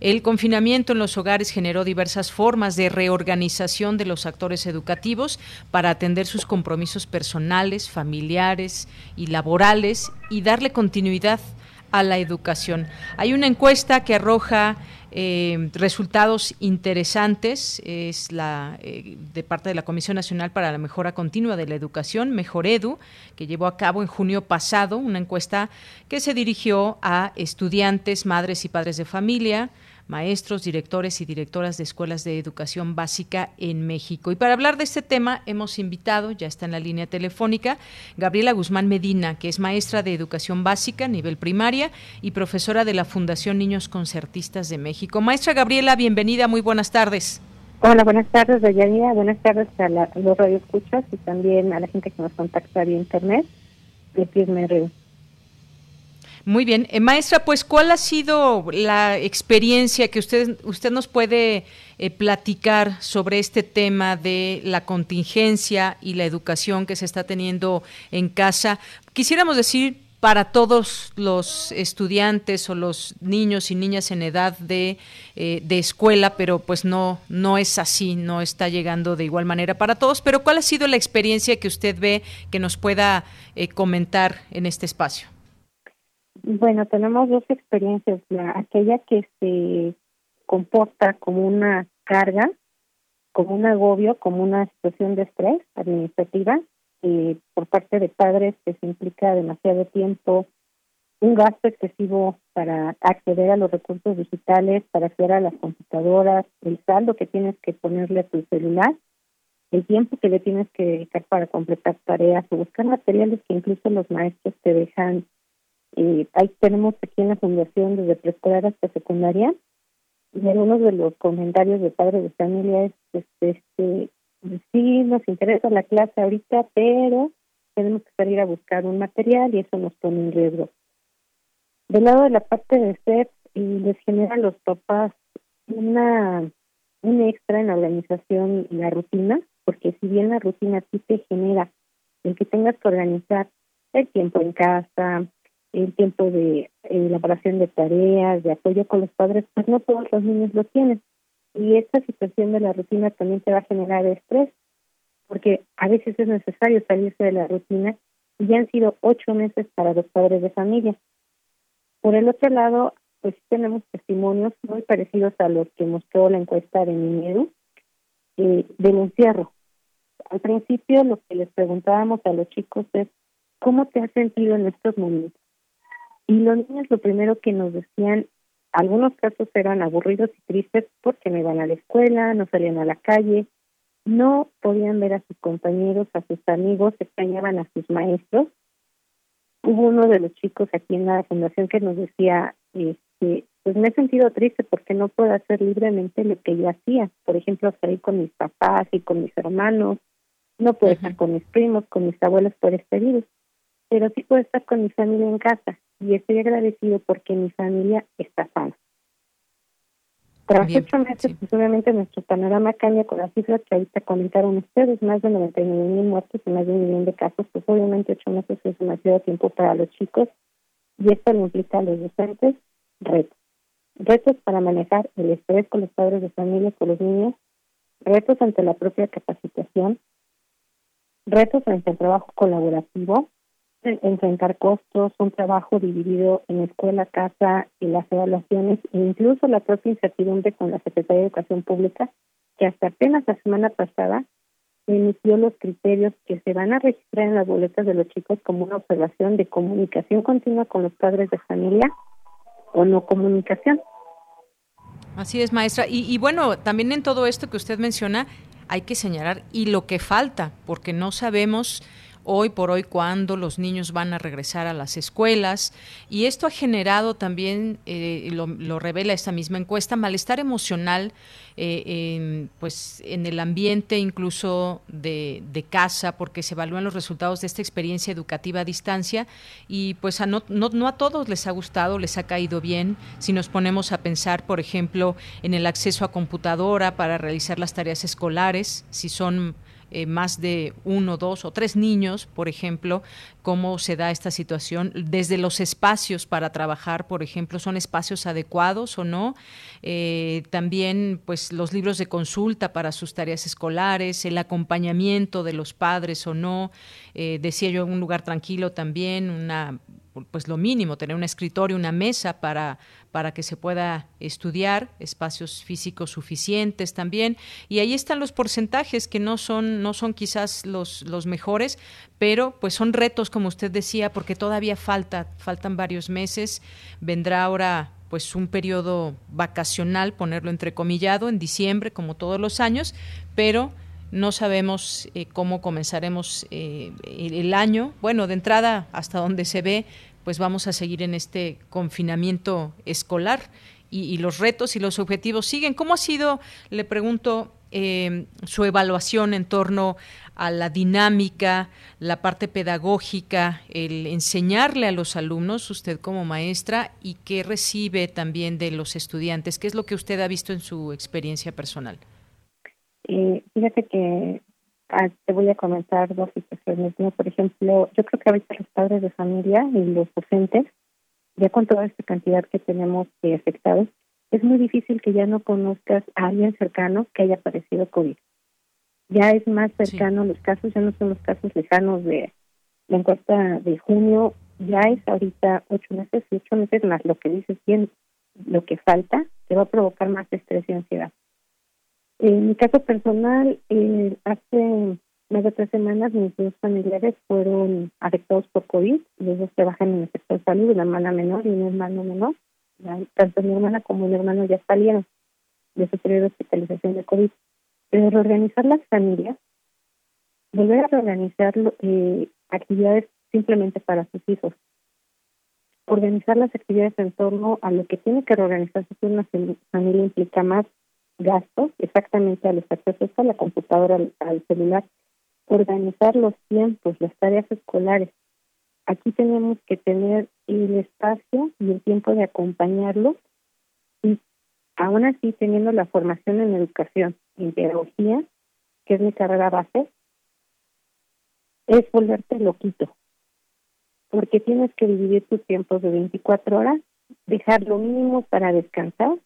El confinamiento en los hogares generó diversas formas de reorganización de los actores educativos para atender sus compromisos personales, familiares y laborales y darle continuidad a la educación. Hay una encuesta que arroja eh, resultados interesantes, es la eh, de parte de la Comisión Nacional para la Mejora Continua de la Educación, Mejor Edu, que llevó a cabo en junio pasado una encuesta que se dirigió a estudiantes, madres y padres de familia, maestros, directores y directoras de escuelas de educación básica en México. Y para hablar de este tema hemos invitado, ya está en la línea telefónica, Gabriela Guzmán Medina, que es maestra de educación básica, nivel primaria, y profesora de la Fundación Niños Concertistas de México. Maestra Gabriela, bienvenida, muy buenas tardes. Hola, buenas tardes, Dayanía. Buenas tardes a, la, a los radioescuchas y también a la gente que nos contacta vía internet de Prisma muy bien. Eh, maestra, pues, ¿cuál ha sido la experiencia que usted, usted nos puede eh, platicar sobre este tema de la contingencia y la educación que se está teniendo en casa? Quisiéramos decir para todos los estudiantes o los niños y niñas en edad de, eh, de, escuela, pero pues no, no es así, no está llegando de igual manera para todos. Pero ¿cuál ha sido la experiencia que usted ve que nos pueda comentar en este espacio? Bueno, tenemos dos experiencias. La, aquella que se comporta como una carga, como un agobio, como una situación de estrés administrativa eh, por parte de padres que se implica demasiado tiempo, un gasto excesivo para acceder a los recursos digitales, para acceder a las computadoras, el saldo que tienes que ponerle a tu celular, el tiempo que le tienes que dedicar para completar tareas o buscar materiales que incluso los maestros te dejan eh, ahí tenemos aquí en la fundación desde preescolar hasta secundaria. Y algunos de los comentarios de padres de familia es este, este sí nos interesa la clase ahorita pero tenemos que salir a buscar un material y eso nos pone en riesgo. Del lado de la parte de ser y les genera a los papás una un extra en la organización y la rutina porque si bien la rutina sí te genera el que tengas que organizar el tiempo en casa el tiempo de elaboración de tareas, de apoyo con los padres, pues no todos los niños lo tienen. Y esta situación de la rutina también te va a generar estrés, porque a veces es necesario salirse de la rutina y ya han sido ocho meses para los padres de familia. Por el otro lado, pues tenemos testimonios muy parecidos a los que mostró la encuesta de Minedu eh, del encierro. Al principio lo que les preguntábamos a los chicos es, ¿cómo te has sentido en estos momentos? Y los niños lo primero que nos decían, algunos casos eran aburridos y tristes porque no iban a la escuela, no salían a la calle, no podían ver a sus compañeros, a sus amigos, extrañaban a sus maestros. Hubo uno de los chicos aquí en la fundación que nos decía, este, pues me he sentido triste porque no puedo hacer libremente lo que yo hacía. Por ejemplo, salir con mis papás y con mis hermanos, no puedo estar con mis primos, con mis abuelos por este virus, pero sí puedo estar con mi familia en casa y estoy agradecido porque mi familia está sana. Tras ocho meses, pues obviamente nuestro panorama cambia con las cifras que ahorita comentaron ustedes, más de 99 mil muertos y más de un millón de casos, pues obviamente ocho meses es demasiado tiempo para los chicos y esto le implica a los docentes retos. Retos para manejar el estrés con los padres de familia, con los niños, retos ante la propia capacitación, retos ante el trabajo colaborativo, enfrentar costos, un trabajo dividido en escuela, casa y las evaluaciones, e incluso la propia incertidumbre con la Secretaría de Educación Pública, que hasta apenas la semana pasada emitió los criterios que se van a registrar en las boletas de los chicos como una observación de comunicación continua con los padres de familia o no comunicación. Así es, maestra. Y, y bueno, también en todo esto que usted menciona, hay que señalar y lo que falta, porque no sabemos hoy por hoy cuándo los niños van a regresar a las escuelas y esto ha generado también, eh, lo, revela esta misma encuesta, malestar emocional eh, en, pues, en el ambiente incluso de, de, casa porque se evalúan los resultados de esta experiencia educativa a distancia y pues a no, no, no a todos les ha gustado, les ha caído bien. Si nos ponemos a pensar, por ejemplo, en el acceso a computadora para realizar las tareas escolares, si son eh, más de uno, dos o tres niños, por ejemplo, cómo se da esta situación, desde los espacios para trabajar, por ejemplo, son espacios adecuados o no, eh, también pues los libros de consulta para sus tareas escolares, el acompañamiento de los padres o no, eh, decía yo, un lugar tranquilo también, una pues lo mínimo, tener un escritorio, una mesa para, para que se pueda estudiar, espacios físicos suficientes también. Y ahí están los porcentajes que no son, no son quizás los, los mejores, pero pues son retos, como usted decía, porque todavía falta, faltan varios meses. Vendrá ahora pues un periodo vacacional, ponerlo entrecomillado, en diciembre, como todos los años, pero no sabemos eh, cómo comenzaremos eh, el año. Bueno, de entrada, hasta donde se ve, pues vamos a seguir en este confinamiento escolar y, los retos y los objetivos siguen. ¿Cómo ha sido, le pregunto, eh, su evaluación en torno a la dinámica, la parte pedagógica, el enseñarle a los alumnos, usted como maestra, y qué recibe también de los estudiantes? ¿Qué es lo que usted ha visto en su experiencia personal? Eh, fíjate que ah, te voy a comentar dos situaciones. Por ejemplo, yo creo que ahorita los padres de familia y los docentes, ya con toda esta cantidad que tenemos de afectados, es muy difícil que ya no conozcas a alguien cercano que haya padecido COVID. Ya es más cercano los casos, ya no son los casos lejanos de la encuesta de junio, ya es ahorita ocho meses y ocho meses más lo que dices bien, lo que falta, te va a provocar más estrés y ansiedad. En mi caso personal, eh, hace más de tres semanas mis dos familiares fueron afectados por COVID. Los dos trabajan en el sector de salud, una hermana menor y un hermano menor. tanto mi hermana como mi hermano ya salieron de su periodo de hospitalización de COVID. Pero reorganizar las familias, volver a reorganizar eh, actividades simplemente para sus hijos, organizar las actividades en torno a lo que tiene que reorganizarse una familia implica más gastos exactamente a los accesos a la computadora, al, celular, organizar los tiempos, las tareas escolares. Aquí tenemos que tener el espacio y el tiempo de acompañarlos y aún así teniendo la formación en educación, en pedagogía, que es mi carrera base, es volverte loquito, porque tienes que dividir tus tiempos de 24 horas, dejar lo mínimo para descansar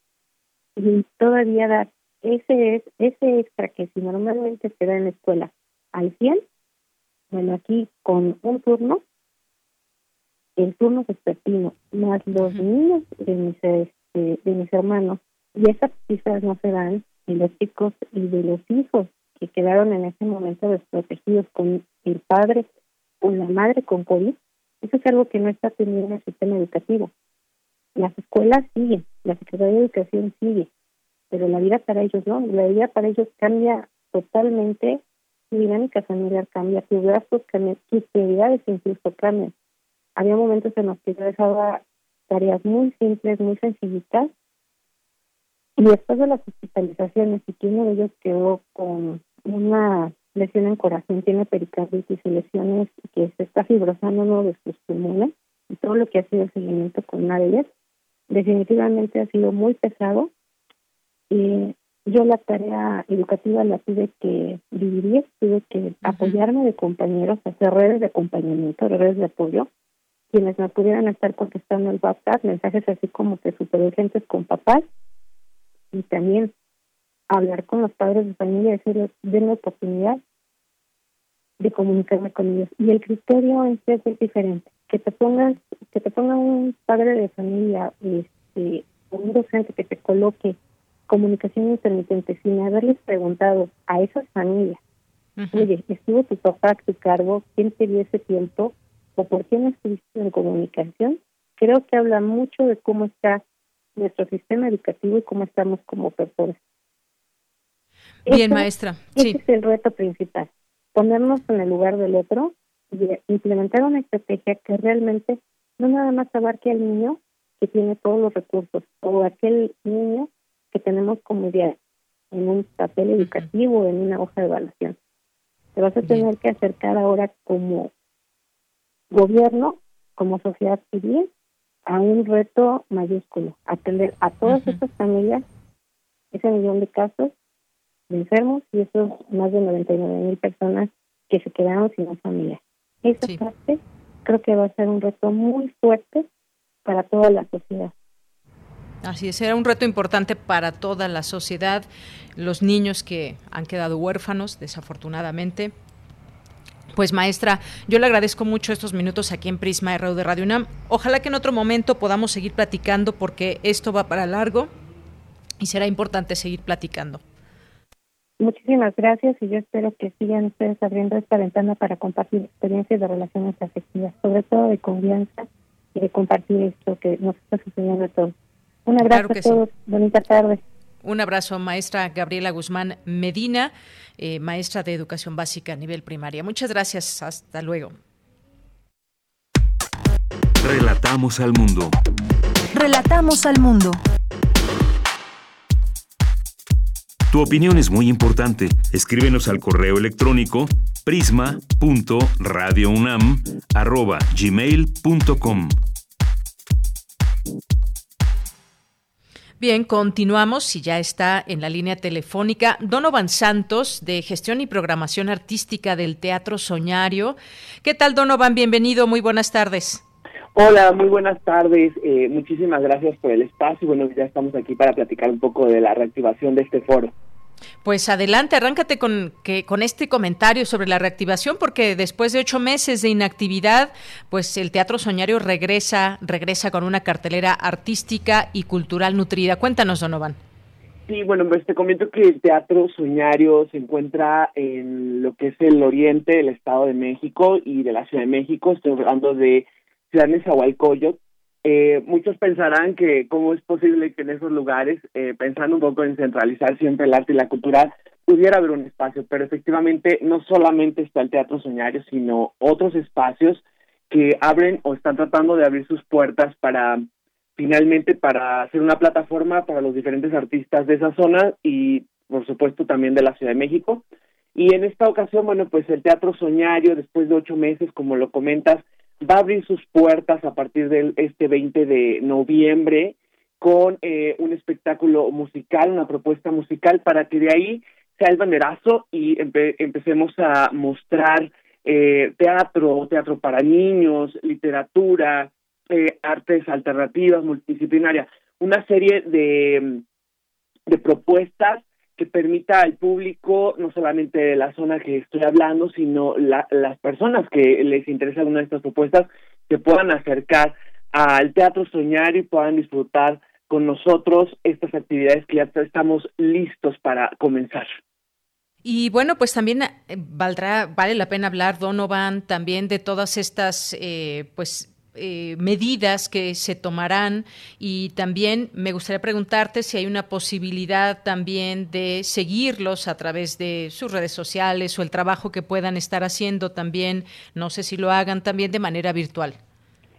y todavía dar. Ese es ese extra que si normalmente se da en la escuela al 100, bueno, aquí con un turno, el turno vespertino, más los niños de mis, este, de mis hermanos, y esas cifras no se dan de los chicos y de los hijos que quedaron en ese momento desprotegidos con el padre o la madre con COVID, eso es algo que no está teniendo en el sistema educativo. Las escuelas siguen, la Secretaría de Educación sigue, pero la vida para ellos no, la vida para ellos cambia totalmente, su dinámica familiar cambia, sus gastos cambian, sus prioridades incluso cambian. Había momentos en los que yo dejaba tareas muy simples, muy sencillitas, y después de las hospitalizaciones, y que uno de ellos quedó con una lesión en corazón, tiene pericarditis y lesiones que se está fibrosando uno de sus pulmones, y todo lo que ha sido el seguimiento con una de ellas, definitivamente ha sido muy pesado y yo la tarea educativa la tuve que dividir, tuve que apoyarme de compañeros, hacer redes de acompañamiento, redes de apoyo, quienes me pudieran estar contestando el WhatsApp, mensajes así como que super urgentes con papás, y también hablar con los padres de familia y decirles, denme oportunidad. de comunicarme con ellos. Y el criterio en sí es diferente. Que te pongas, que te ponga un padre de familia, este, un docente que te coloque comunicación intermitente sin haberles preguntado a esas familias, oye, ¿estuvo tu papá a tu cargo? ¿Quién te dio ese tiempo? ¿O por qué no estuviste en comunicación? Creo que habla mucho de cómo está nuestro sistema educativo y cómo estamos como personas. Bien, maestra. Ese es el reto principal ponernos en el lugar del otro y implementar una estrategia que realmente no nada más abarque al niño que tiene todos los recursos o aquel niño que tenemos como ideal en un papel educativo, en una hoja de evaluación. Te vas a tener que acercar ahora como gobierno, como sociedad civil, a un reto mayúsculo, atender a todas estas familias, ese millón de casos de enfermos y esos más de 99 mil personas que se quedaron sin familia. Esa parte creo que va a ser un reto muy fuerte para toda la sociedad. Así es, será un reto importante para toda la sociedad, los niños que han quedado huérfanos, desafortunadamente. Pues maestra, yo le agradezco mucho estos minutos aquí en Prisma RU de Radio UNAM. Ojalá que en otro momento podamos seguir platicando porque esto va para largo y será importante seguir platicando. Muchísimas gracias y yo espero que sigan ustedes abriendo esta ventana para compartir experiencias de relaciones afectivas, sobre todo de confianza y de compartir esto que nos está sucediendo a todos. Un abrazo a todos, bonita tarde. Un abrazo, maestra Gabriela Guzmán Medina, eh, maestra de educación básica a nivel primaria. Muchas gracias, hasta luego. Relatamos al mundo. Relatamos al mundo. Tu opinión es muy importante. Escríbenos al correo electrónico prisma.radiounam@gmail.com. Bien, continuamos y ya está en la línea telefónica Donovan Santos de Gestión y Programación Artística del Teatro Soñario. ¿Qué tal, Donovan? Bienvenido, muy buenas tardes. Hola, muy buenas tardes. Eh, muchísimas gracias por el espacio. Bueno, ya estamos aquí para platicar un poco de la reactivación de este foro. Pues adelante, arráncate con, que, con este comentario sobre la reactivación, porque después de ocho meses de inactividad, pues el Teatro Soñario regresa, regresa con una cartelera artística y cultural nutrida. Cuéntanos, Donovan. Sí, bueno, pues te comento que el Teatro Soñario se encuentra en lo que es el oriente del Estado de México y de la Ciudad de México. Estoy hablando de Ciudad Nezahualcóyotl. Eh, muchos pensarán que cómo es posible que en esos lugares, eh, pensando un poco en centralizar siempre el arte y la cultura, pudiera haber un espacio, pero efectivamente no solamente está el Teatro Soñario, sino otros espacios que abren o están tratando de abrir sus puertas para finalmente para hacer una plataforma para los diferentes artistas de esa zona y por supuesto también de la Ciudad de México. Y en esta ocasión, bueno, pues el Teatro Soñario, después de ocho meses, como lo comentas, va a abrir sus puertas a partir del este 20 de noviembre con eh, un espectáculo musical, una propuesta musical para que de ahí sea el banderazo y empecemos a mostrar eh, teatro, teatro para niños, literatura, eh, artes alternativas, multidisciplinaria, una serie de, de propuestas que permita al público, no solamente de la zona que estoy hablando, sino las personas que les interesa alguna de estas propuestas, que puedan acercar al Teatro Soñar y puedan disfrutar con nosotros estas actividades que ya estamos listos para comenzar. Y bueno, pues también eh, valdrá, vale la pena hablar, Donovan, también de todas estas, eh, pues eh, medidas que se tomarán y también me gustaría preguntarte si hay una posibilidad también de seguirlos a través de sus redes sociales o el trabajo que puedan estar haciendo también, no sé si lo hagan también de manera virtual.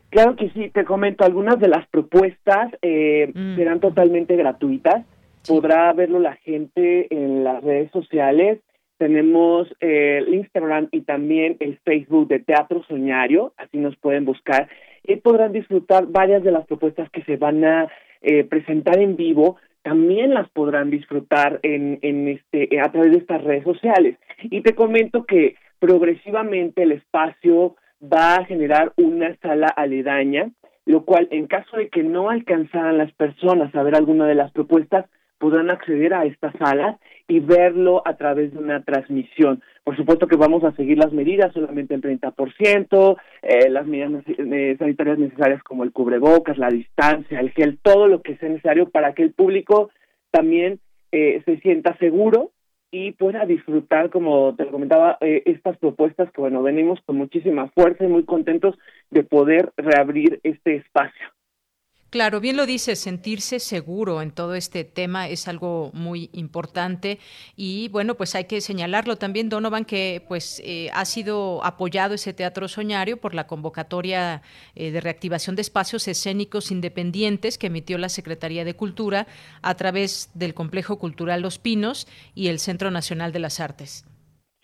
Claro que sí, te comento, algunas de las propuestas eh, mm. serán totalmente gratuitas, podrá verlo la gente en las redes sociales, tenemos eh, el Instagram y también el Facebook de Teatro Soñario, así nos pueden buscar y podrán disfrutar varias de las propuestas que se van a eh, presentar en vivo, también las podrán disfrutar en, en este a través de estas redes sociales. Y te comento que progresivamente el espacio va a generar una sala aledaña, lo cual en caso de que no alcanzaran las personas a ver alguna de las propuestas, puedan acceder a estas salas y verlo a través de una transmisión. Por supuesto que vamos a seguir las medidas, solamente el 30%, eh, las medidas sanitarias necesarias como el cubrebocas, la distancia, el gel, todo lo que sea necesario para que el público también eh, se sienta seguro y pueda disfrutar, como te lo comentaba, eh, estas propuestas que, bueno, venimos con muchísima fuerza y muy contentos de poder reabrir este espacio. Claro, bien lo dice, sentirse seguro en todo este tema es algo muy importante y bueno, pues hay que señalarlo también, Donovan, que pues eh, ha sido apoyado ese teatro soñario por la convocatoria eh, de reactivación de espacios escénicos independientes que emitió la Secretaría de Cultura a través del Complejo Cultural Los Pinos y el Centro Nacional de las Artes.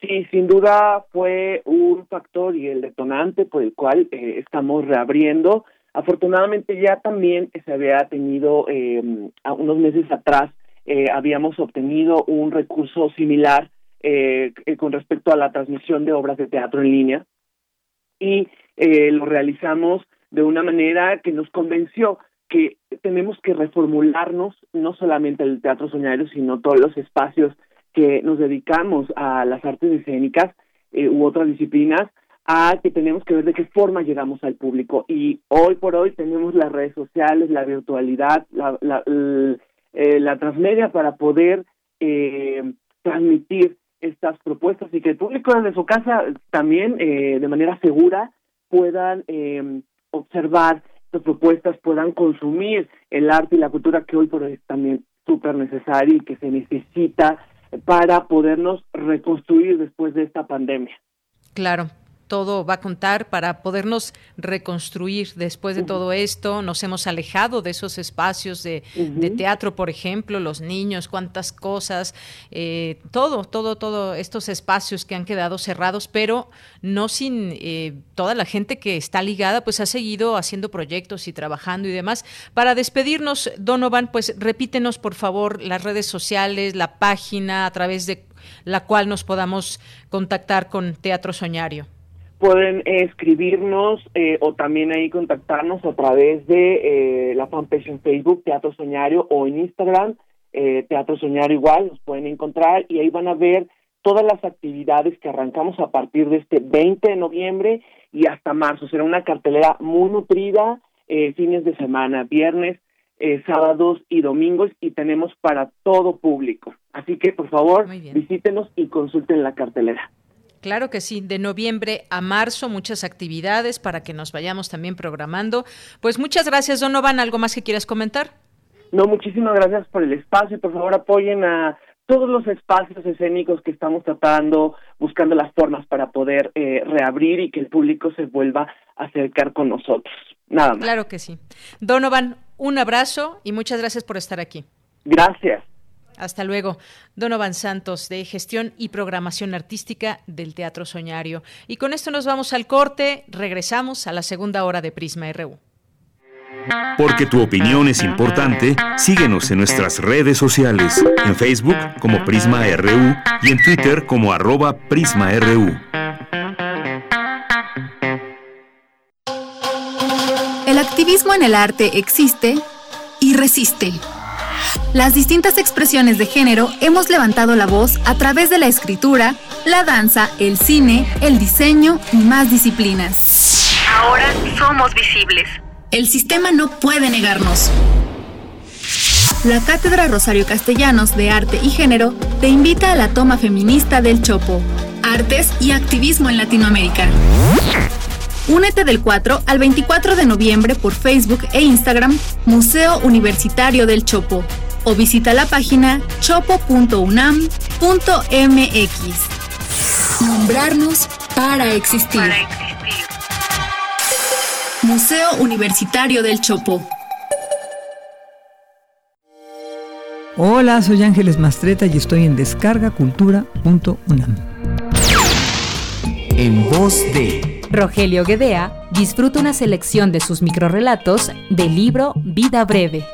Sí, sin duda fue un factor y el detonante por el cual eh, estamos reabriendo Afortunadamente ya también se había tenido eh, unos meses atrás eh, habíamos obtenido un recurso similar eh, con respecto a la transmisión de obras de teatro en línea y eh, lo realizamos de una manera que nos convenció que tenemos que reformularnos no solamente el teatro soñario sino todos los espacios que nos dedicamos a las artes escénicas eh, u otras disciplinas a que tenemos que ver de qué forma llegamos al público. Y hoy por hoy tenemos las redes sociales, la virtualidad, la, la, eh, la transmedia para poder eh, transmitir estas propuestas y que el público desde su casa también eh, de manera segura puedan eh, observar estas propuestas, puedan consumir el arte y la cultura que hoy por hoy es también súper necesaria y que se necesita para podernos reconstruir después de esta pandemia. Claro, todo va a contar para podernos reconstruir después de todo esto. Nos hemos alejado de esos espacios de, de teatro, por ejemplo, los niños, cuántas cosas, eh, todo, todo, todo estos espacios que han quedado cerrados, pero no sin eh, toda la gente que está ligada, pues ha seguido haciendo proyectos y trabajando y demás. Para despedirnos, Donovan, pues repítenos, por favor, las redes sociales, la página a través de la cual nos podamos contactar con Teatro Soñario pueden escribirnos eh, o también ahí contactarnos a través de eh, la fanpage en Facebook Teatro Soñario o en Instagram eh, Teatro Soñario igual, nos pueden encontrar y ahí van a ver todas las actividades que arrancamos a partir de este 20 de noviembre y hasta marzo. Será una cartelera muy nutrida, fines de semana, viernes, sábados y domingos y tenemos para todo público. Así que por favor visítenos y consulten la cartelera. Claro que sí, de noviembre a marzo muchas actividades para que nos vayamos también programando. Pues muchas gracias, Donovan. ¿Algo más que quieras comentar? No, muchísimas gracias por el espacio. Por favor, apoyen a todos los espacios escénicos que estamos tratando, buscando las formas para poder eh, reabrir y que el público se vuelva a acercar con nosotros. Nada más. Claro que sí. Donovan, un abrazo y muchas gracias por estar aquí. Gracias. Hasta luego. Donovan Santos, de Gestión y Programación Artística del Teatro Soñario. Y con esto nos vamos al corte. Regresamos a la segunda hora de Prisma RU. Porque tu opinión es importante, síguenos en nuestras redes sociales, en Facebook como Prisma RU y en Twitter como arroba PrismaRU. El activismo en el arte existe y resiste las distintas expresiones de género hemos levantado la voz a través de la escritura, la danza, el cine, el diseño y más disciplinas. Ahora somos visibles. El sistema no puede negarnos. La Cátedra Rosario Castellanos de Arte y Género te invita a la toma feminista del Chopo, Artes y Activismo en Latinoamérica. Únete del 4 al 24 de noviembre por Facebook e Instagram Museo Universitario del Chopo o visita la página chopo.unam.mx. Nombrarnos para existir. para existir. Museo Universitario del Chopo. Hola, soy Ángeles Mastreta y estoy en descargacultura.unam. En voz de Rogelio Guedea disfruta una selección de sus microrelatos del libro Vida Breve.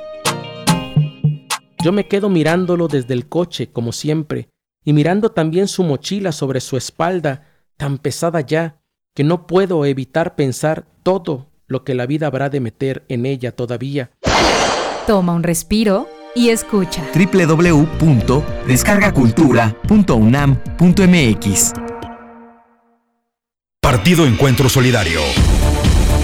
Yo me quedo mirándolo desde el coche, como siempre, y mirando también su mochila sobre su espalda, tan pesada ya, que no puedo evitar pensar todo lo que la vida habrá de meter en ella todavía. Toma un respiro y escucha. www.descargacultura.unam.mx Partido Encuentro Solidario.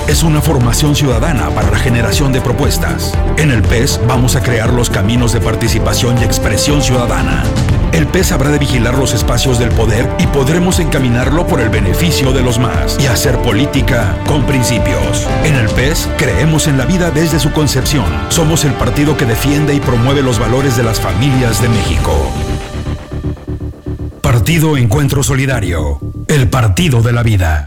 Es una formación ciudadana para la generación de propuestas. En el PES vamos a crear los caminos de participación y expresión ciudadana. El PES habrá de vigilar los espacios del poder y podremos encaminarlo por el beneficio de los más y hacer política con principios. En el PES creemos en la vida desde su concepción. Somos el partido que defiende y promueve los valores de las familias de México. Partido Encuentro Solidario. El partido de la vida.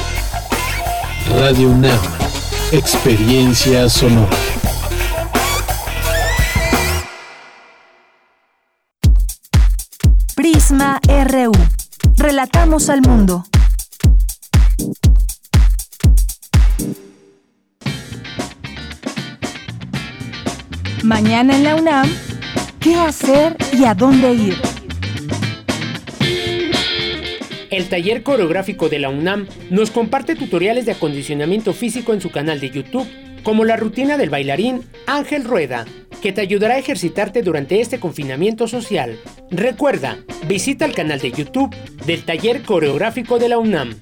Radio UNAM. Experiencia sonora. Prisma RU. Relatamos al mundo. Mañana en la UNAM, ¿qué hacer y a dónde ir? El taller coreográfico de la UNAM nos comparte tutoriales de acondicionamiento físico en su canal de YouTube, como la rutina del bailarín Ángel Rueda, que te ayudará a ejercitarte durante este confinamiento social. Recuerda, visita el canal de YouTube del taller coreográfico de la UNAM.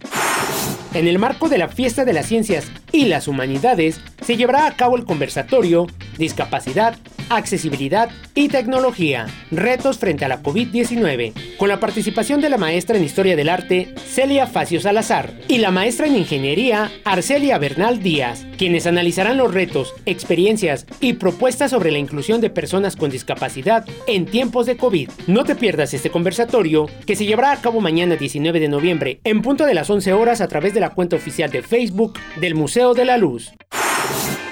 En el marco de la Fiesta de las Ciencias y las Humanidades, se llevará a cabo el conversatorio Discapacidad, Accesibilidad y Tecnología, retos frente a la COVID-19, con la participación de la maestra en Historia del Arte, Celia Facio Salazar, y la maestra en Ingeniería, Arcelia Bernal Díaz, quienes analizarán los retos, experiencias y propuestas sobre la inclusión de personas con discapacidad en tiempos de COVID. No te pierdas este conversatorio que se llevará a cabo mañana 19 de noviembre en punto de las 11 horas a través de la cuenta oficial de Facebook del Museo de la Luz.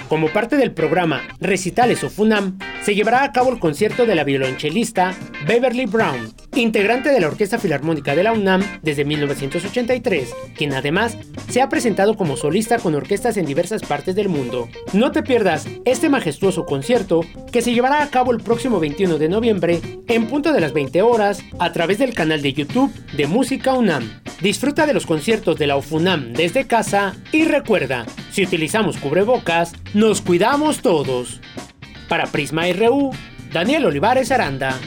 Como parte del programa Recitales of UNAM, se llevará a cabo el concierto de la violonchelista Beverly Brown, integrante de la Orquesta Filarmónica de la UNAM desde 1983, quien además se ha presentado como solista con orquestas en diversas partes del mundo. No te pierdas este majestuoso concierto que se llevará a cabo el próximo 21 de noviembre en punto de las 20 horas a través del canal de YouTube de Música UNAM. Disfruta de los conciertos de la UFUNAM desde casa y recuerda, si utilizamos cubrebocas, nos cuidamos todos. Para Prisma RU, Daniel Olivares Aranda.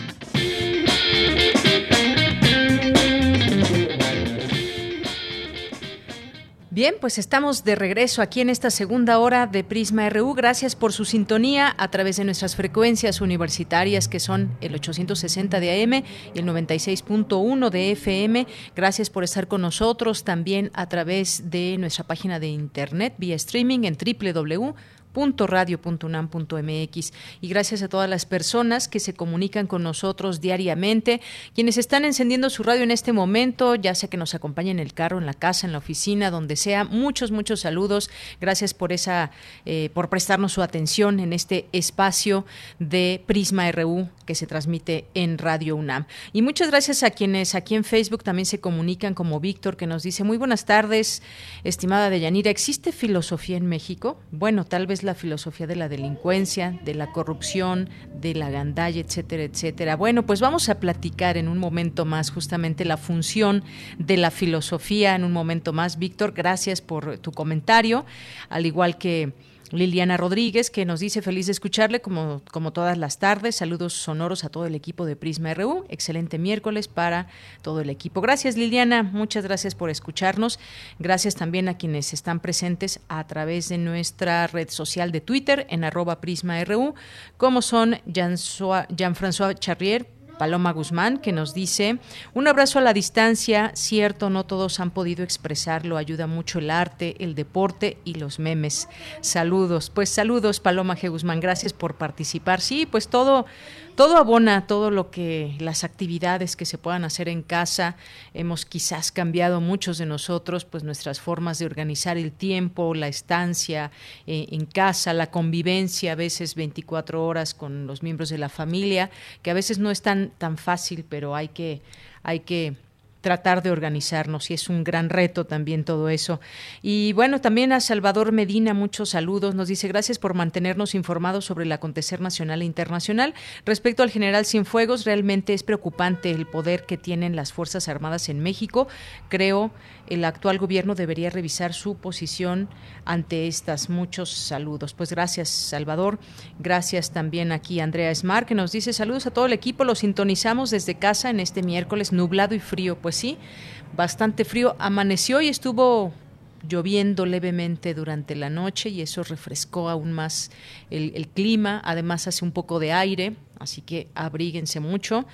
Bien, pues estamos de regreso aquí en esta segunda hora de Prisma RU. Gracias por su sintonía a través de nuestras frecuencias universitarias que son el 860 de AM y el 96.1 de FM. Gracias por estar con nosotros también a través de nuestra página de internet vía streaming en www radio.unam.mx y gracias a todas las personas que se comunican con nosotros diariamente, quienes están encendiendo su radio en este momento, ya sea que nos acompañen en el carro, en la casa, en la oficina, donde sea, muchos, muchos saludos, gracias por esa, eh, por prestarnos su atención en este espacio de Prisma RU que se transmite en Radio UNAM. Y muchas gracias a quienes aquí en Facebook también se comunican, como Víctor, que nos dice, muy buenas tardes, estimada Deyanira, ¿existe filosofía en México? Bueno, tal vez la filosofía de la delincuencia, de la corrupción, de la gandalla, etcétera, etcétera. Bueno, pues vamos a platicar en un momento más justamente la función de la filosofía en un momento más. Víctor, gracias por tu comentario, al igual que Liliana Rodríguez, que nos dice feliz de escucharle como, como todas las tardes. Saludos sonoros a todo el equipo de Prisma RU. Excelente miércoles para todo el equipo. Gracias Liliana, muchas gracias por escucharnos. Gracias también a quienes están presentes a través de nuestra red social de Twitter en arroba Prisma RU, como son Jean-François Charrier, Paloma Guzmán, que nos dice, un abrazo a la distancia, cierto, no todos han podido expresarlo, ayuda mucho el arte, el deporte y los memes. Saludos, pues saludos Paloma G. Guzmán, gracias por participar. Sí, pues todo todo abona, todo lo que las actividades que se puedan hacer en casa, hemos quizás cambiado muchos de nosotros, pues nuestras formas de organizar el tiempo, la estancia eh, en casa, la convivencia a veces 24 horas con los miembros de la familia, que a veces no es tan, tan fácil, pero hay que, hay que tratar de organizarnos y es un gran reto también todo eso. Y bueno, también a Salvador Medina, muchos saludos. Nos dice gracias por mantenernos informados sobre el acontecer nacional e internacional. Respecto al general Cienfuegos, realmente es preocupante el poder que tienen las Fuerzas Armadas en México. Creo el actual gobierno debería revisar su posición ante estas. Muchos saludos. Pues gracias, Salvador. Gracias también aquí Andrea Smart, que nos dice saludos a todo el equipo. Lo sintonizamos desde casa en este miércoles nublado y frío. Pues sí, bastante frío. Amaneció y estuvo lloviendo levemente durante la noche y eso refrescó aún más el, el, clima. Además hace un poco de aire, así que abríguense mucho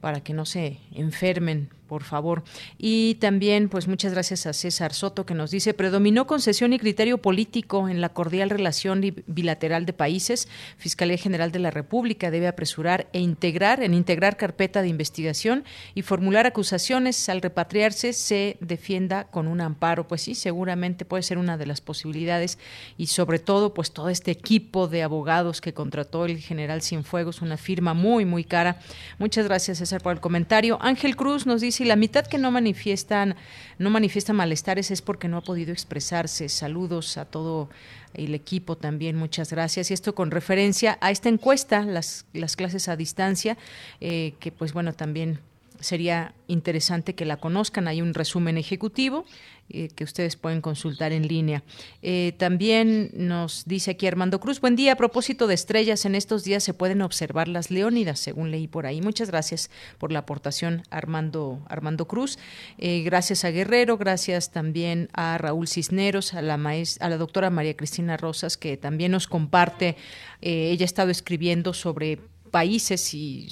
para que no se enfermen por favor. Y también, pues muchas gracias a César Soto que nos dice, predominó concesión y criterio político en la cordial relación bilateral de países. Fiscalía General de la República debe apresurar e integrar, en integrar carpeta de investigación y formular acusaciones al repatriarse se defienda con un amparo. Pues sí, seguramente puede ser una de las posibilidades y sobre todo, pues todo este equipo de abogados que contrató el general Cienfuegos, una firma muy, muy cara. Muchas gracias, César, por el comentario. Ángel Cruz nos dice, la mitad que no manifiestan, no manifiestan malestares es porque no ha podido expresarse. Saludos a todo el equipo también, muchas gracias. Y esto con referencia a esta encuesta, las, las clases a distancia, eh, que pues bueno, también sería interesante que la conozcan. Hay un resumen ejecutivo eh, que ustedes pueden consultar en línea. Eh, también nos dice aquí Armando Cruz, buen día, a propósito de estrellas, en estos días se pueden observar las leónidas, según leí por ahí. Muchas gracias por la aportación, Armando, Armando Cruz. Eh, gracias a Guerrero, gracias también a Raúl Cisneros, a la, a la doctora María Cristina Rosas, que también nos comparte, ella ha estado escribiendo sobre países y,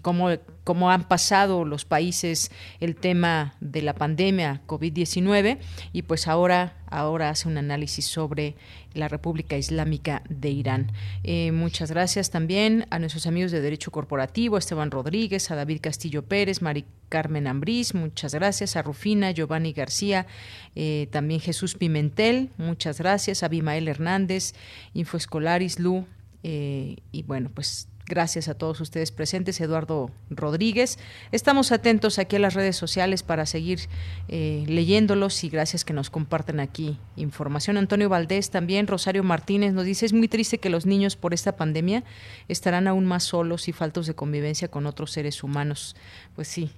cómo, cómo, han pasado los países el tema de la pandemia COVID-19 y pues ahora, ahora hace un análisis sobre la República Islámica de Irán. Eh, muchas gracias también a nuestros amigos de Derecho Corporativo, Esteban Rodríguez, a David Castillo Pérez, Mari Carmen Ambrís, muchas gracias, a Rufina, Giovanni García, eh, también Jesús Pimentel, muchas gracias, a Abimael Hernández, Infoescolaris, Lu, eh, y bueno, pues Gracias a todos ustedes presentes, Eduardo Rodríguez. Estamos atentos aquí a las redes sociales para seguir eh, leyéndolos y gracias que nos compartan aquí información. Antonio Valdés también, Rosario Martínez nos dice, es muy triste que los niños por esta pandemia estarán aún más solos y faltos de convivencia con otros seres humanos. Pues sí,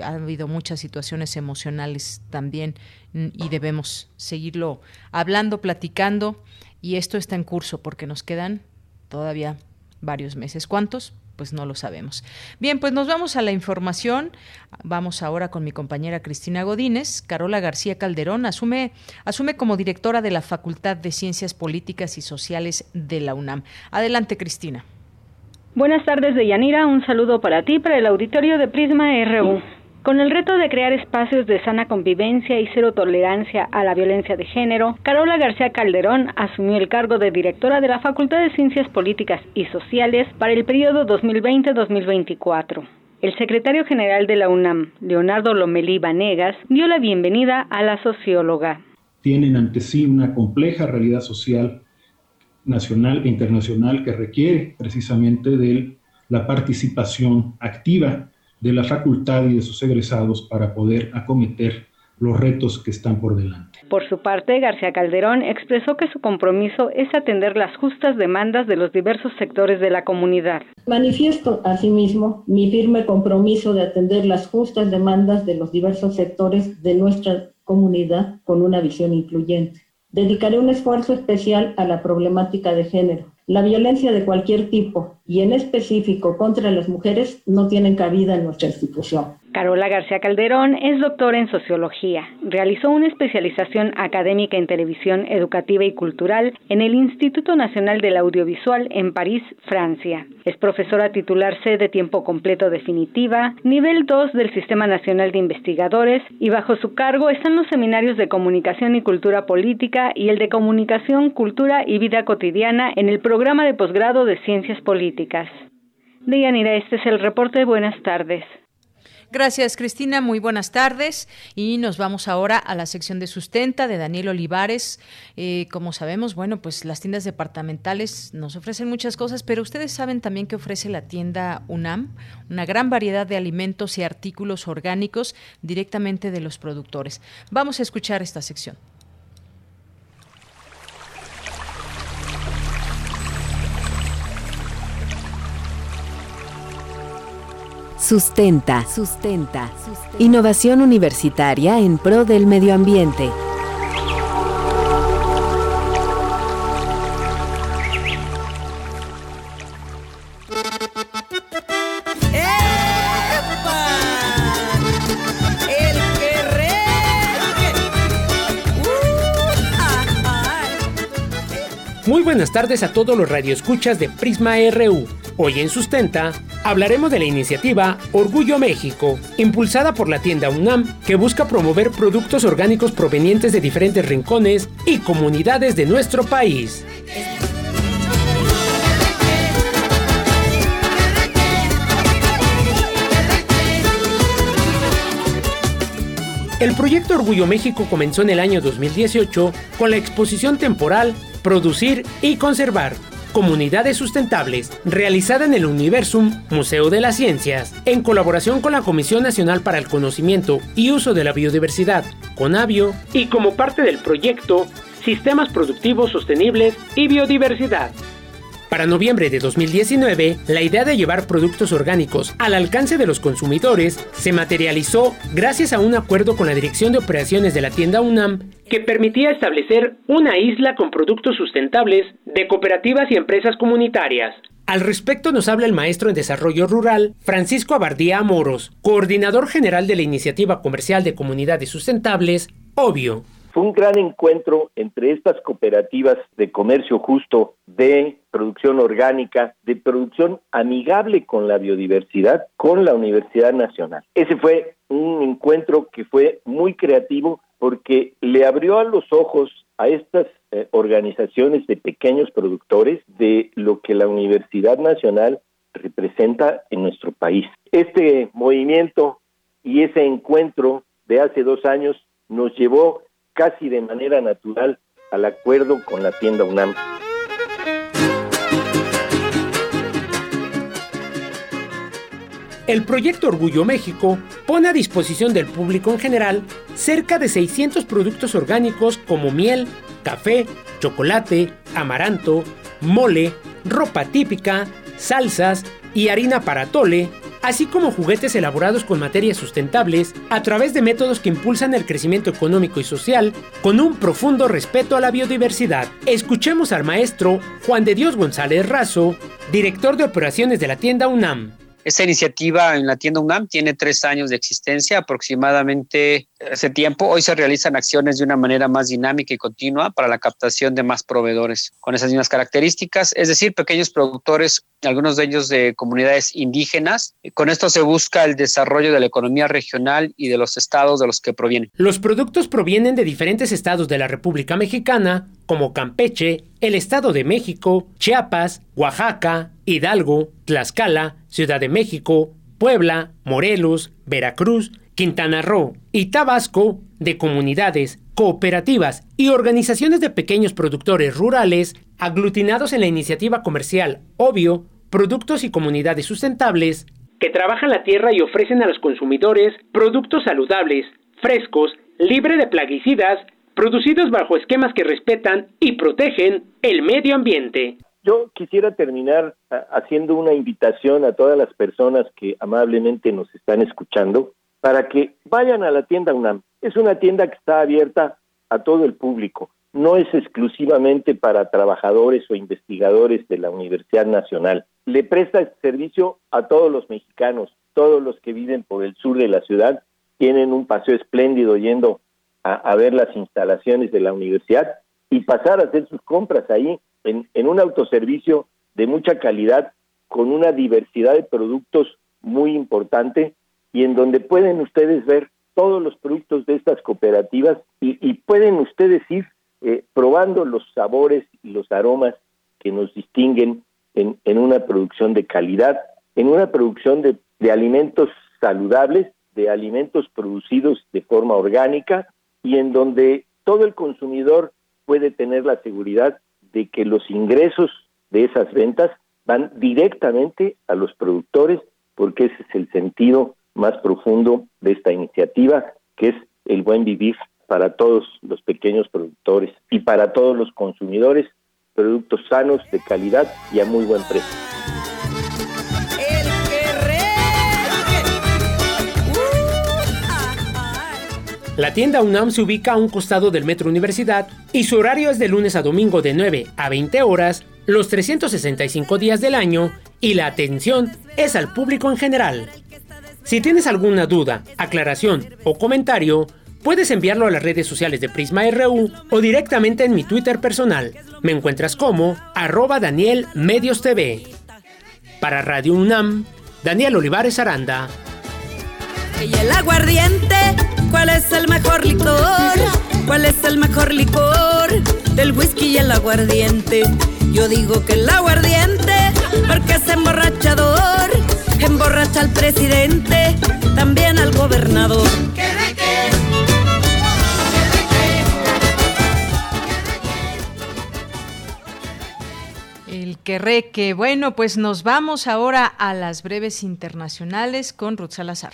ha habido muchas situaciones emocionales también y debemos seguirlo hablando, platicando y esto está en curso porque nos quedan todavía varios meses. ¿Cuántos? Pues no lo sabemos. Bien, pues nos vamos a la información. Vamos ahora con mi compañera Cristina Godínez. Carola García Calderón asume, asume como directora de la Facultad de Ciencias Políticas y Sociales de la UNAM. Adelante, Cristina. Buenas tardes, Deyanira. Un saludo para ti, para el auditorio de Prisma RU. Con el reto de crear espacios de sana convivencia y cero tolerancia a la violencia de género, Carola García Calderón asumió el cargo de directora de la Facultad de Ciencias Políticas y Sociales para el periodo 2020-2024. El secretario general de la UNAM, Leonardo Lomelí Vanegas, dio la bienvenida a la socióloga. Tienen ante sí una compleja realidad social nacional e internacional que requiere precisamente de la participación activa de la facultad y de sus egresados para poder acometer los retos que están por delante. Por su parte, García Calderón expresó que su compromiso es atender las justas demandas de los diversos sectores de la comunidad. Manifiesto asimismo mi firme compromiso de atender las justas demandas de los diversos sectores de nuestra comunidad con una visión incluyente. Dedicaré un esfuerzo especial a la problemática de género. La violencia de cualquier tipo, y en específico contra las mujeres, no tienen cabida en nuestra institución. Carola García Calderón es doctora en sociología. Realizó una especialización académica en televisión educativa y cultural en el Instituto Nacional del Audiovisual en París, Francia. Es profesora titular C de tiempo completo definitiva, nivel 2 del Sistema Nacional de Investigadores y bajo su cargo están los seminarios de comunicación y cultura política y el de comunicación, cultura y vida cotidiana en el programa de posgrado de ciencias políticas. Deyanira, este es el reporte. Buenas tardes. Gracias, Cristina. Muy buenas tardes. Y nos vamos ahora a la sección de sustenta de Daniel Olivares. Eh, como sabemos, bueno, pues las tiendas departamentales nos ofrecen muchas cosas, pero ustedes saben también que ofrece la tienda UNAM, una gran variedad de alimentos y artículos orgánicos directamente de los productores. Vamos a escuchar esta sección. Sustenta. Sustenta. Innovación universitaria en pro del medio ambiente. Muy buenas tardes a todos los radioescuchas de Prisma RU. Hoy en Sustenta hablaremos de la iniciativa Orgullo México, impulsada por la tienda UNAM, que busca promover productos orgánicos provenientes de diferentes rincones y comunidades de nuestro país. El proyecto Orgullo México comenzó en el año 2018 con la exposición temporal Producir y Conservar, Comunidades Sustentables, realizada en el Universum Museo de las Ciencias, en colaboración con la Comisión Nacional para el Conocimiento y Uso de la Biodiversidad, CONABIO, y como parte del proyecto Sistemas Productivos Sostenibles y Biodiversidad. Para noviembre de 2019, la idea de llevar productos orgánicos al alcance de los consumidores se materializó gracias a un acuerdo con la Dirección de Operaciones de la tienda UNAM que permitía establecer una isla con productos sustentables de cooperativas y empresas comunitarias. Al respecto nos habla el maestro en Desarrollo Rural, Francisco Abardía Amoros, coordinador general de la Iniciativa Comercial de Comunidades Sustentables, Obvio. Fue un gran encuentro entre estas cooperativas de comercio justo, de producción orgánica, de producción amigable con la biodiversidad, con la Universidad Nacional. Ese fue un encuentro que fue muy creativo porque le abrió a los ojos a estas eh, organizaciones de pequeños productores de lo que la Universidad Nacional representa en nuestro país. Este movimiento y ese encuentro de hace dos años nos llevó casi de manera natural al acuerdo con la tienda UNAM. El proyecto Orgullo México pone a disposición del público en general cerca de 600 productos orgánicos como miel, café, chocolate, amaranto, mole, ropa típica, salsas y harina para tole, así como juguetes elaborados con materias sustentables a través de métodos que impulsan el crecimiento económico y social con un profundo respeto a la biodiversidad. Escuchemos al maestro Juan de Dios González Razo, director de operaciones de la tienda UNAM. Esta iniciativa en la tienda UNAM tiene tres años de existencia aproximadamente hace tiempo. Hoy se realizan acciones de una manera más dinámica y continua para la captación de más proveedores con esas mismas características, es decir, pequeños productores, algunos de ellos de comunidades indígenas. Con esto se busca el desarrollo de la economía regional y de los estados de los que provienen. Los productos provienen de diferentes estados de la República Mexicana, como Campeche, el Estado de México, Chiapas, Oaxaca, Hidalgo, Tlaxcala, Ciudad de México, Puebla, Morelos, Veracruz, Quintana Roo y Tabasco, de comunidades, cooperativas y organizaciones de pequeños productores rurales aglutinados en la iniciativa comercial Obvio, Productos y Comunidades Sustentables, que trabajan la tierra y ofrecen a los consumidores productos saludables, frescos, libre de plaguicidas, producidos bajo esquemas que respetan y protegen el medio ambiente. Yo quisiera terminar haciendo una invitación a todas las personas que amablemente nos están escuchando para que vayan a la tienda UNAM. Es una tienda que está abierta a todo el público. no es exclusivamente para trabajadores o investigadores de la Universidad Nacional. Le presta este servicio a todos los mexicanos, todos los que viven por el sur de la ciudad, tienen un paseo espléndido yendo a, ver las instalaciones de la universidad y pasar a hacer sus compras ahí en, en un autoservicio de mucha calidad, con una diversidad de productos muy importante y en donde pueden ustedes ver todos los productos de estas cooperativas y, pueden ustedes ir eh, probando los sabores y los aromas que nos distinguen en, una producción de calidad, en una producción de alimentos saludables, de alimentos producidos de forma orgánica y en donde todo el consumidor puede tener la seguridad de que los ingresos de esas ventas van directamente a los productores, porque ese es el sentido más profundo de esta iniciativa, que es el buen vivir para todos los pequeños productores y para todos los consumidores, productos sanos, de calidad y a muy buen precio. La tienda UNAM se ubica a un costado del Metro Universidad y su horario es de lunes a domingo de 9 a 20 horas, los 365 días del año y la atención es al público en general. Si tienes alguna duda, aclaración o comentario, puedes enviarlo a las redes sociales de Prisma RU o directamente en mi Twitter personal. Me encuentras como arroba Daniel Medios TV. Para Radio UNAM, Daniel Olivares Aranda. Y el aguardiente, ¿cuál es el mejor licor? ¿Cuál es el mejor licor? Del whisky y el aguardiente. Yo digo que el aguardiente, porque es emborrachador emborracha al presidente, también al gobernador. El que Bueno, pues nos vamos ahora a las breves internacionales con Ruth Salazar.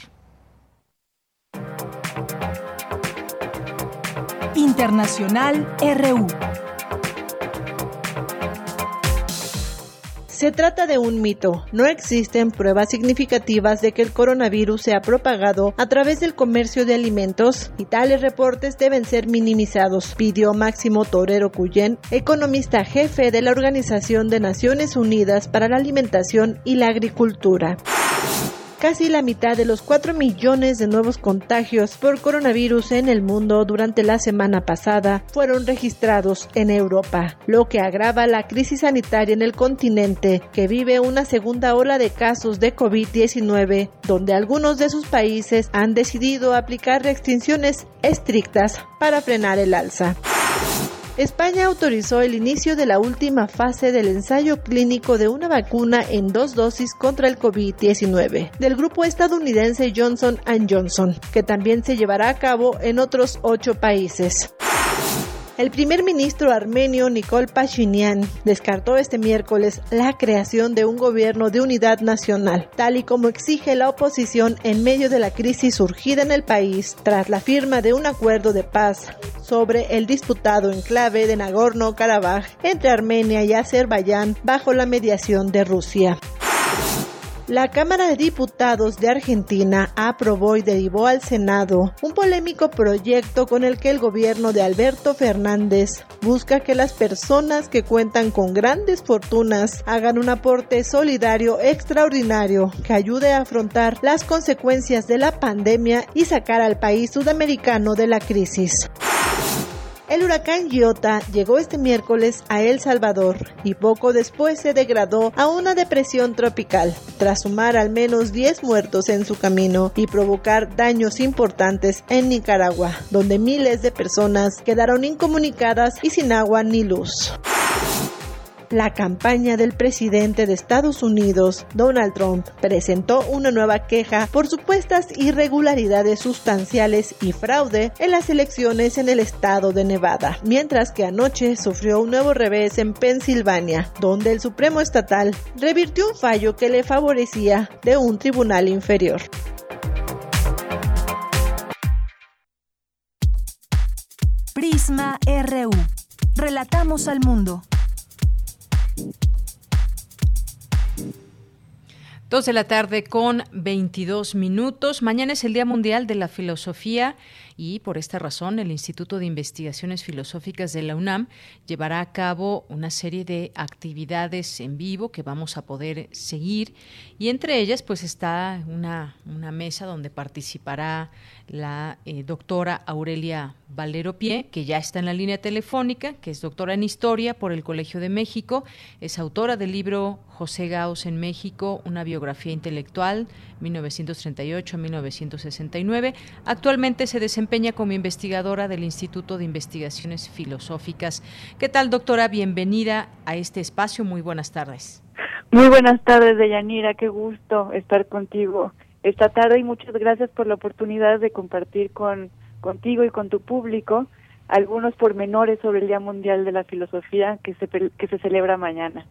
Internacional RU. Se trata de un mito. No existen pruebas significativas de que el coronavirus se ha propagado a través del comercio de alimentos y tales reportes deben ser minimizados, pidió Máximo Torero Cuyén, economista jefe de la Organización de Naciones Unidas para la Alimentación y la Agricultura. Casi la mitad de los 4 millones de nuevos contagios por coronavirus en el mundo durante la semana pasada fueron registrados en Europa, lo que agrava la crisis sanitaria en el continente, que vive una segunda ola de casos de COVID-19, donde algunos de sus países han decidido aplicar restricciones estrictas para frenar el alza. España autorizó el inicio de la última fase del ensayo clínico de una vacuna en dos dosis contra el COVID-19 del grupo estadounidense Johnson ⁇ Johnson, que también se llevará a cabo en otros ocho países. El primer ministro armenio Nikol Pashinyan descartó este miércoles la creación de un gobierno de unidad nacional, tal y como exige la oposición en medio de la crisis surgida en el país tras la firma de un acuerdo de paz sobre el disputado enclave de Nagorno-Karabaj entre Armenia y Azerbaiyán bajo la mediación de Rusia. La Cámara de Diputados de Argentina aprobó y derivó al Senado un polémico proyecto con el que el gobierno de Alberto Fernández busca que las personas que cuentan con grandes fortunas hagan un aporte solidario extraordinario que ayude a afrontar las consecuencias de la pandemia y sacar al país sudamericano de la crisis. El huracán Giota llegó este miércoles a El Salvador y poco después se degradó a una depresión tropical, tras sumar al menos 10 muertos en su camino y provocar daños importantes en Nicaragua, donde miles de personas quedaron incomunicadas y sin agua ni luz la campaña del presidente de Estados Unidos, Donald Trump, presentó una nueva queja por supuestas irregularidades sustanciales y fraude en las elecciones en el estado de Nevada, mientras que anoche sufrió un nuevo revés en Pensilvania, donde el Supremo Estatal revirtió un fallo que le favorecía de un tribunal inferior. Prisma RU. Relatamos al mundo. Dos de la tarde con 22 minutos. Mañana es el Día Mundial de la Filosofía y por esta razón el Instituto de Investigaciones Filosóficas de la UNAM llevará a cabo una serie de actividades en vivo que vamos a poder seguir y entre ellas pues está una, mesa donde participará la eh, doctora Aurelia Valero Pie, que ya está en la línea telefónica, que es doctora en Historia por el Colegio de México, es autora del libro José Gauss en México, una biografía intelectual, 1938-1969. Actualmente se desempeña como investigadora del Instituto de Investigaciones Filosóficas. ¿Qué tal, doctora? Bienvenida a este espacio. Muy buenas tardes. Muy buenas tardes, Deyanira. Qué gusto estar contigo esta tarde y muchas gracias por la oportunidad de compartir con contigo y con tu público algunos pormenores sobre el Día Mundial de la Filosofía que se, que se celebra mañana.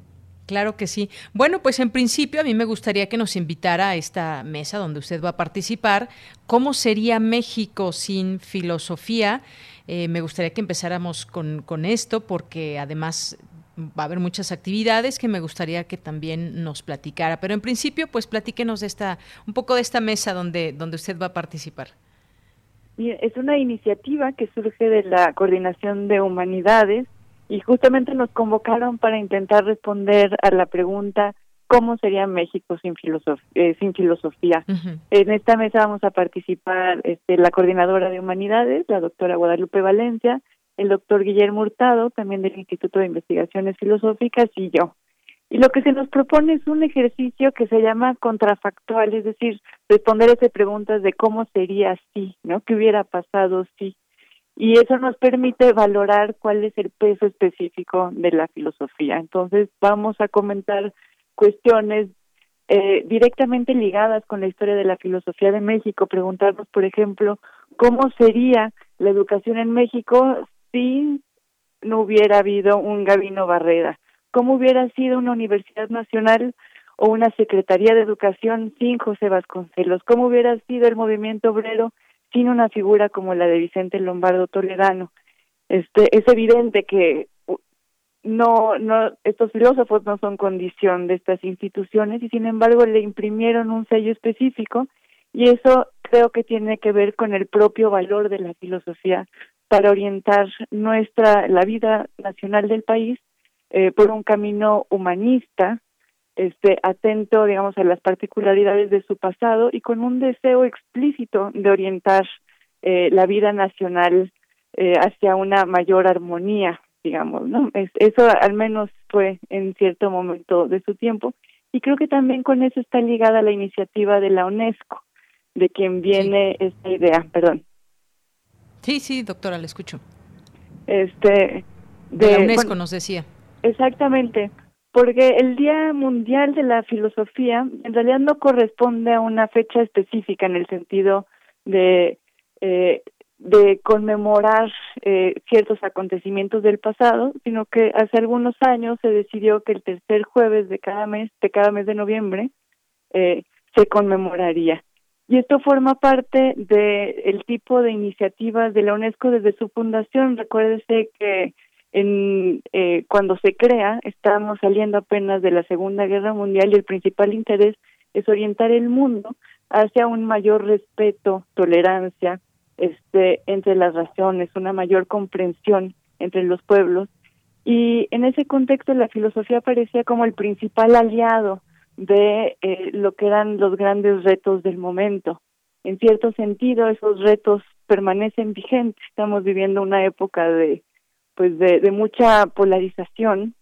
Claro que sí. Bueno, pues en principio a mí me gustaría que nos invitara a esta mesa donde usted va a participar. ¿Cómo sería México sin filosofía? Eh, me gustaría que empezáramos con, con esto porque además va a haber muchas actividades que me gustaría que también nos platicara. Pero en principio, pues platíquenos de esta, un poco de esta mesa donde, donde usted va a participar. Es una iniciativa que surge de la Coordinación de Humanidades y justamente nos convocaron para intentar responder a la pregunta cómo sería México sin filosofía. Eh, sin filosofía. En esta mesa vamos a participar este, la coordinadora de Humanidades, la doctora Guadalupe Valencia, el doctor Guillermo Hurtado, también del Instituto de Investigaciones Filosóficas, y yo. Y lo que se nos propone es un ejercicio que se llama contrafactual, es decir, responder esas preguntas de cómo sería si, ¿no? ¿Qué hubiera pasado si? Y eso nos permite valorar cuál es el peso específico de la filosofía. Entonces, vamos a comentar cuestiones eh, directamente ligadas con la historia de la filosofía de México, preguntarnos, por ejemplo, cómo sería la educación en México si no hubiera habido un Gabino Barreda? ¿Cómo hubiera sido una Universidad Nacional o una Secretaría de Educación sin José Vasconcelos? ¿Cómo hubiera sido el movimiento obrero sin una figura como la de Vicente Lombardo Toledano? Este, es evidente que no, no, estos filósofos no son condición de estas instituciones y sin embargo le imprimieron un sello específico y eso creo que tiene que ver con el propio valor de la filosofía para orientar nuestra la vida nacional del país eh, por un camino humanista este atento digamos a las particularidades de su pasado y con un deseo explícito de orientar eh, la vida nacional eh, hacia una mayor armonía digamos no eso al menos fue en cierto momento de su tiempo y creo que también con eso está ligada la iniciativa de la UNESCO de quien viene esta idea perdón Sí, sí, doctora, le escucho. Este, de, la UNESCO nos decía. Exactamente, porque el Día Mundial de la Filosofía en realidad no corresponde a una fecha específica en el sentido de eh, de conmemorar eh, ciertos acontecimientos del pasado, sino que hace algunos años se decidió que el tercer jueves de cada mes, de cada mes de noviembre, eh, se conmemoraría. Y esto forma parte del el tipo de iniciativas de la UNESCO desde su fundación. Recuérdese que en, eh, cuando se crea, estamos saliendo apenas de la Segunda Guerra Mundial y el principal interés es orientar el mundo hacia un mayor respeto, tolerancia este, entre las razones, una mayor comprensión entre los pueblos. Y en ese contexto la filosofía parecía como el principal aliado de eh, lo que eran los grandes retos del momento. En cierto sentido, esos retos permanecen vigentes. Estamos viviendo una época de, pues, de, mucha polarización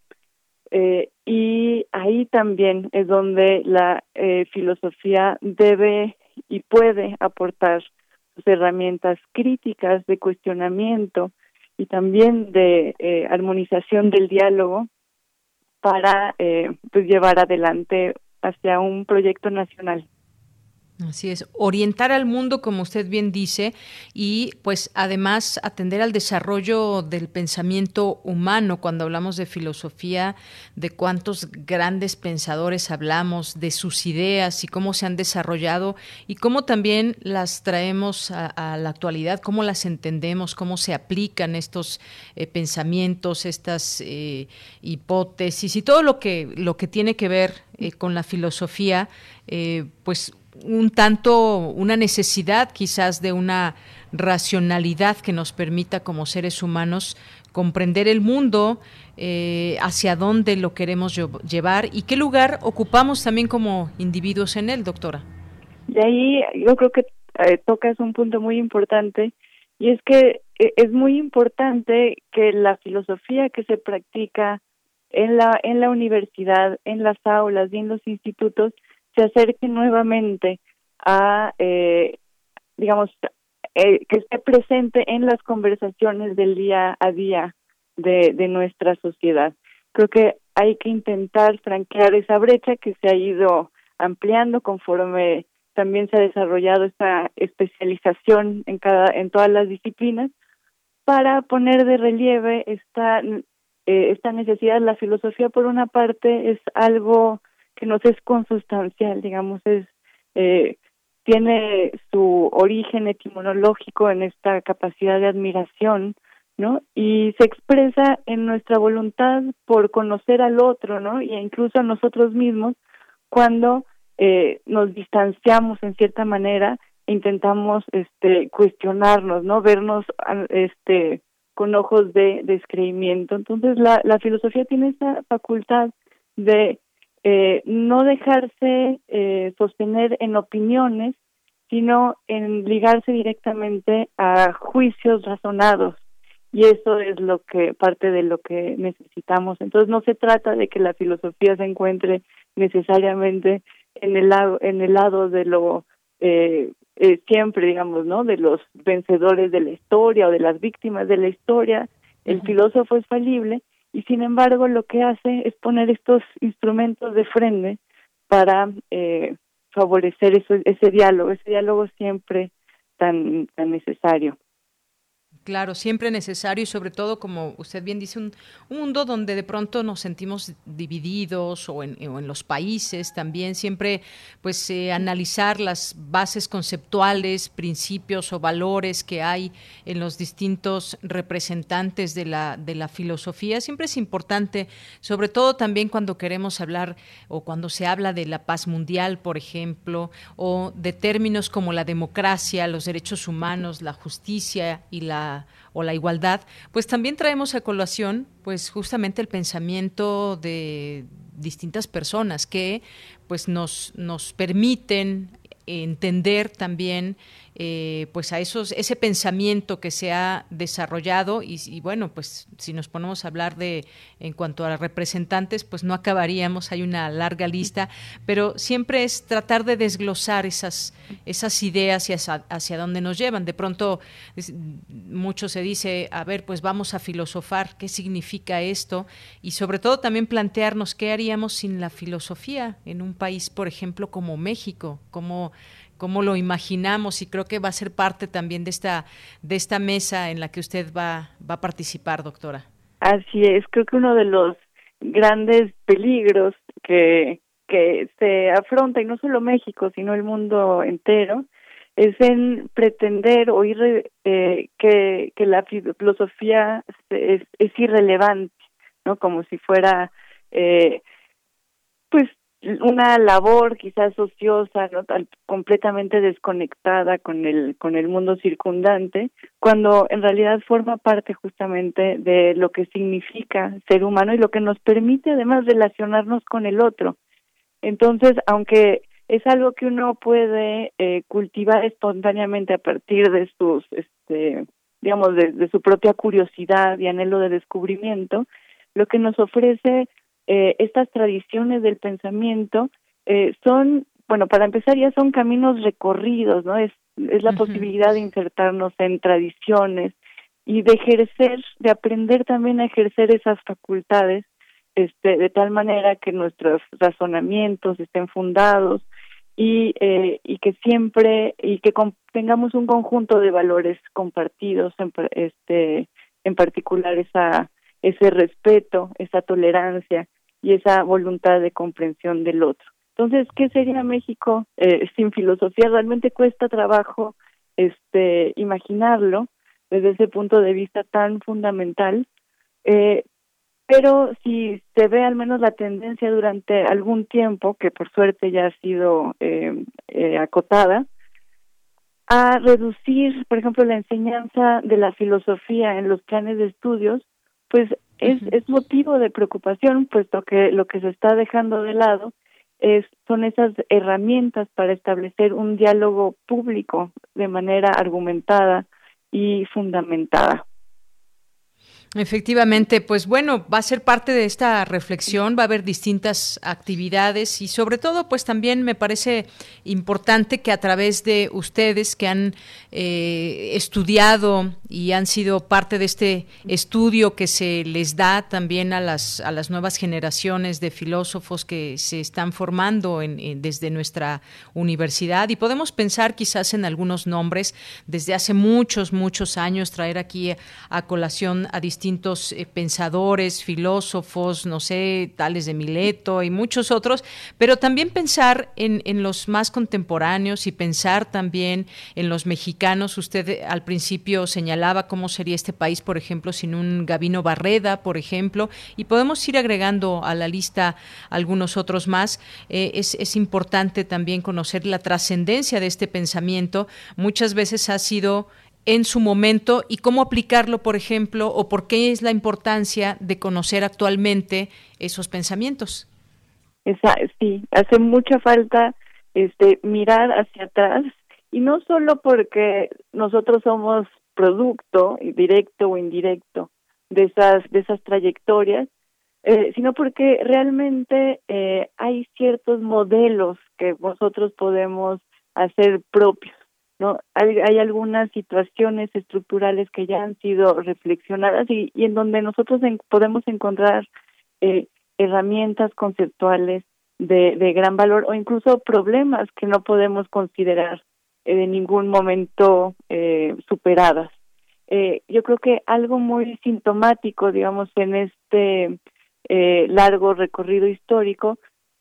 eh, y ahí también es donde la eh, filosofía debe y puede aportar sus herramientas críticas de cuestionamiento y también de eh, armonización del diálogo para eh, pues llevar adelante hacia un proyecto nacional. Así es, orientar al mundo, como usted bien dice, y pues además atender al desarrollo del pensamiento humano. Cuando hablamos de filosofía, de cuántos grandes pensadores hablamos, de sus ideas y cómo se han desarrollado y cómo también las traemos a, la actualidad, cómo las entendemos, cómo se aplican estos eh, pensamientos, estas eh, hipótesis y todo lo que, lo que tiene que ver eh, con la filosofía, pues un tanto una necesidad quizás de una racionalidad que nos permita como seres humanos comprender el mundo, eh, hacia dónde lo queremos llevar y qué lugar ocupamos también como individuos en él, doctora. De ahí yo creo que eh, tocas un punto muy importante y es que eh, es muy importante que la filosofía que se practica en la en la universidad, en las aulas y en los institutos se acerque nuevamente a eh, digamos eh, que esté presente en las conversaciones del día a día de, nuestra sociedad. Creo que hay que intentar franquear esa brecha que se ha ido ampliando conforme también se ha desarrollado esta especialización en cada en todas las disciplinas para poner de relieve esta eh, esta necesidad la filosofía por una parte es algo que nos es consustancial digamos es eh, tiene su origen etimológico en esta capacidad de admiración no y se expresa en nuestra voluntad por conocer al otro no y incluso a nosotros mismos cuando eh, nos distanciamos en cierta manera e intentamos este cuestionarnos no vernos este con ojos de descreimiento. Entonces la la filosofía tiene esa facultad de eh, no dejarse eh, sostener en opiniones sino en ligarse directamente a juicios razonados. Y eso es lo que parte de lo que necesitamos. Entonces no se trata de que la filosofía se encuentre necesariamente en el lado en el lado de lo eh, eh, siempre digamos no de los vencedores de la historia o de las víctimas de la historia. El filósofo es falible y sin embargo lo que hace es poner estos instrumentos de frente para eh, favorecer eso, ese diálogo ese diálogo siempre tan tan necesario Claro, siempre necesario y sobre todo, como usted bien dice, un, mundo donde de pronto nos sentimos divididos o en, los países también, siempre pues eh, analizar las bases conceptuales, principios o valores que hay en los distintos representantes de la, de la filosofía, siempre es importante, sobre todo también cuando queremos hablar o cuando se habla de la paz mundial, por ejemplo, o de términos como la democracia, los derechos humanos, la justicia y la o la igualdad, pues también traemos a colación pues justamente el pensamiento de distintas personas que pues nos, nos permiten entender también eh, pues a esos ese pensamiento que se ha desarrollado y, bueno pues si nos ponemos a hablar de en cuanto a representantes pues no acabaríamos hay una larga lista pero siempre es tratar de desglosar esas esas ideas y hacia, hacia dónde nos llevan. De pronto mucho se dice a ver pues vamos a filosofar qué significa esto y sobre todo también plantearnos qué haríamos sin la filosofía en un país por ejemplo como México como cómo lo imaginamos y creo que va a ser parte también de esta de esta mesa en la que usted va va a participar, doctora. Así es, creo que uno de los grandes peligros que que se afronta y no solo México, sino el mundo entero, es en pretender oír eh, que, que la filosofía es, es irrelevante, ¿no? Como si fuera, eh, pues, una labor quizás ociosa, ¿no? completamente desconectada con el con el mundo circundante, cuando en realidad forma parte justamente de lo que significa ser humano y lo que nos permite además relacionarnos con el otro. Entonces, aunque es algo que uno puede eh, cultivar espontáneamente a partir de sus, este, digamos, de, de su propia curiosidad y anhelo de descubrimiento, lo que nos ofrece eh, estas tradiciones del pensamiento eh, son, bueno, para empezar ya son caminos recorridos, ¿no? Es, es la posibilidad de insertarnos en tradiciones y de ejercer, de aprender también a ejercer esas facultades, este, de tal manera que nuestros razonamientos estén fundados y, eh, y que siempre, y que tengamos un conjunto de valores compartidos, en, este, en particular esa ese respeto, esa tolerancia y esa voluntad de comprensión del otro. Entonces, ¿qué sería México eh, sin filosofía? Realmente cuesta trabajo este imaginarlo desde ese punto de vista tan fundamental, eh, pero si se ve al menos la tendencia durante algún tiempo, que por suerte ya ha sido eh, eh, acotada, a reducir, por ejemplo, la enseñanza de la filosofía en los planes de estudios, pues es, es motivo de preocupación, puesto que lo que se está dejando de lado es, son esas herramientas para establecer un diálogo público de manera argumentada y fundamentada. Efectivamente, pues bueno, va a ser parte de esta reflexión, va a haber distintas actividades y sobre todo, pues también me parece importante que a través de ustedes que han eh, estudiado y han sido parte de este estudio que se les da también a las, a las nuevas generaciones de filósofos que se están formando desde nuestra universidad y podemos pensar quizás en algunos nombres. Desde hace muchos, muchos años, traer aquí a colación a distintos distintos eh, pensadores, filósofos, no sé, tales de Mileto y muchos otros, pero también pensar en, los más contemporáneos y pensar también en los mexicanos. Usted eh, al principio señalaba cómo sería este país, por ejemplo, sin un Gabino Barreda, por ejemplo, y podemos ir agregando a la lista algunos otros más. Eh, es importante también conocer la trascendencia de este pensamiento. Muchas veces ha sido en su momento y cómo aplicarlo, por ejemplo, o por qué es la importancia de conocer actualmente esos pensamientos. sí, hace mucha falta este mirar hacia atrás y no solo porque nosotros somos producto directo o indirecto de esas de esas trayectorias, eh, sino porque realmente eh, hay ciertos modelos que nosotros podemos hacer propios ¿no? Hay, hay algunas situaciones estructurales que ya han sido reflexionadas y, en donde nosotros podemos encontrar eh, herramientas conceptuales de, de gran valor o incluso problemas que no podemos considerar en eh, ningún momento eh, superadas. Eh, yo creo que algo muy sintomático, digamos, en este eh, largo recorrido histórico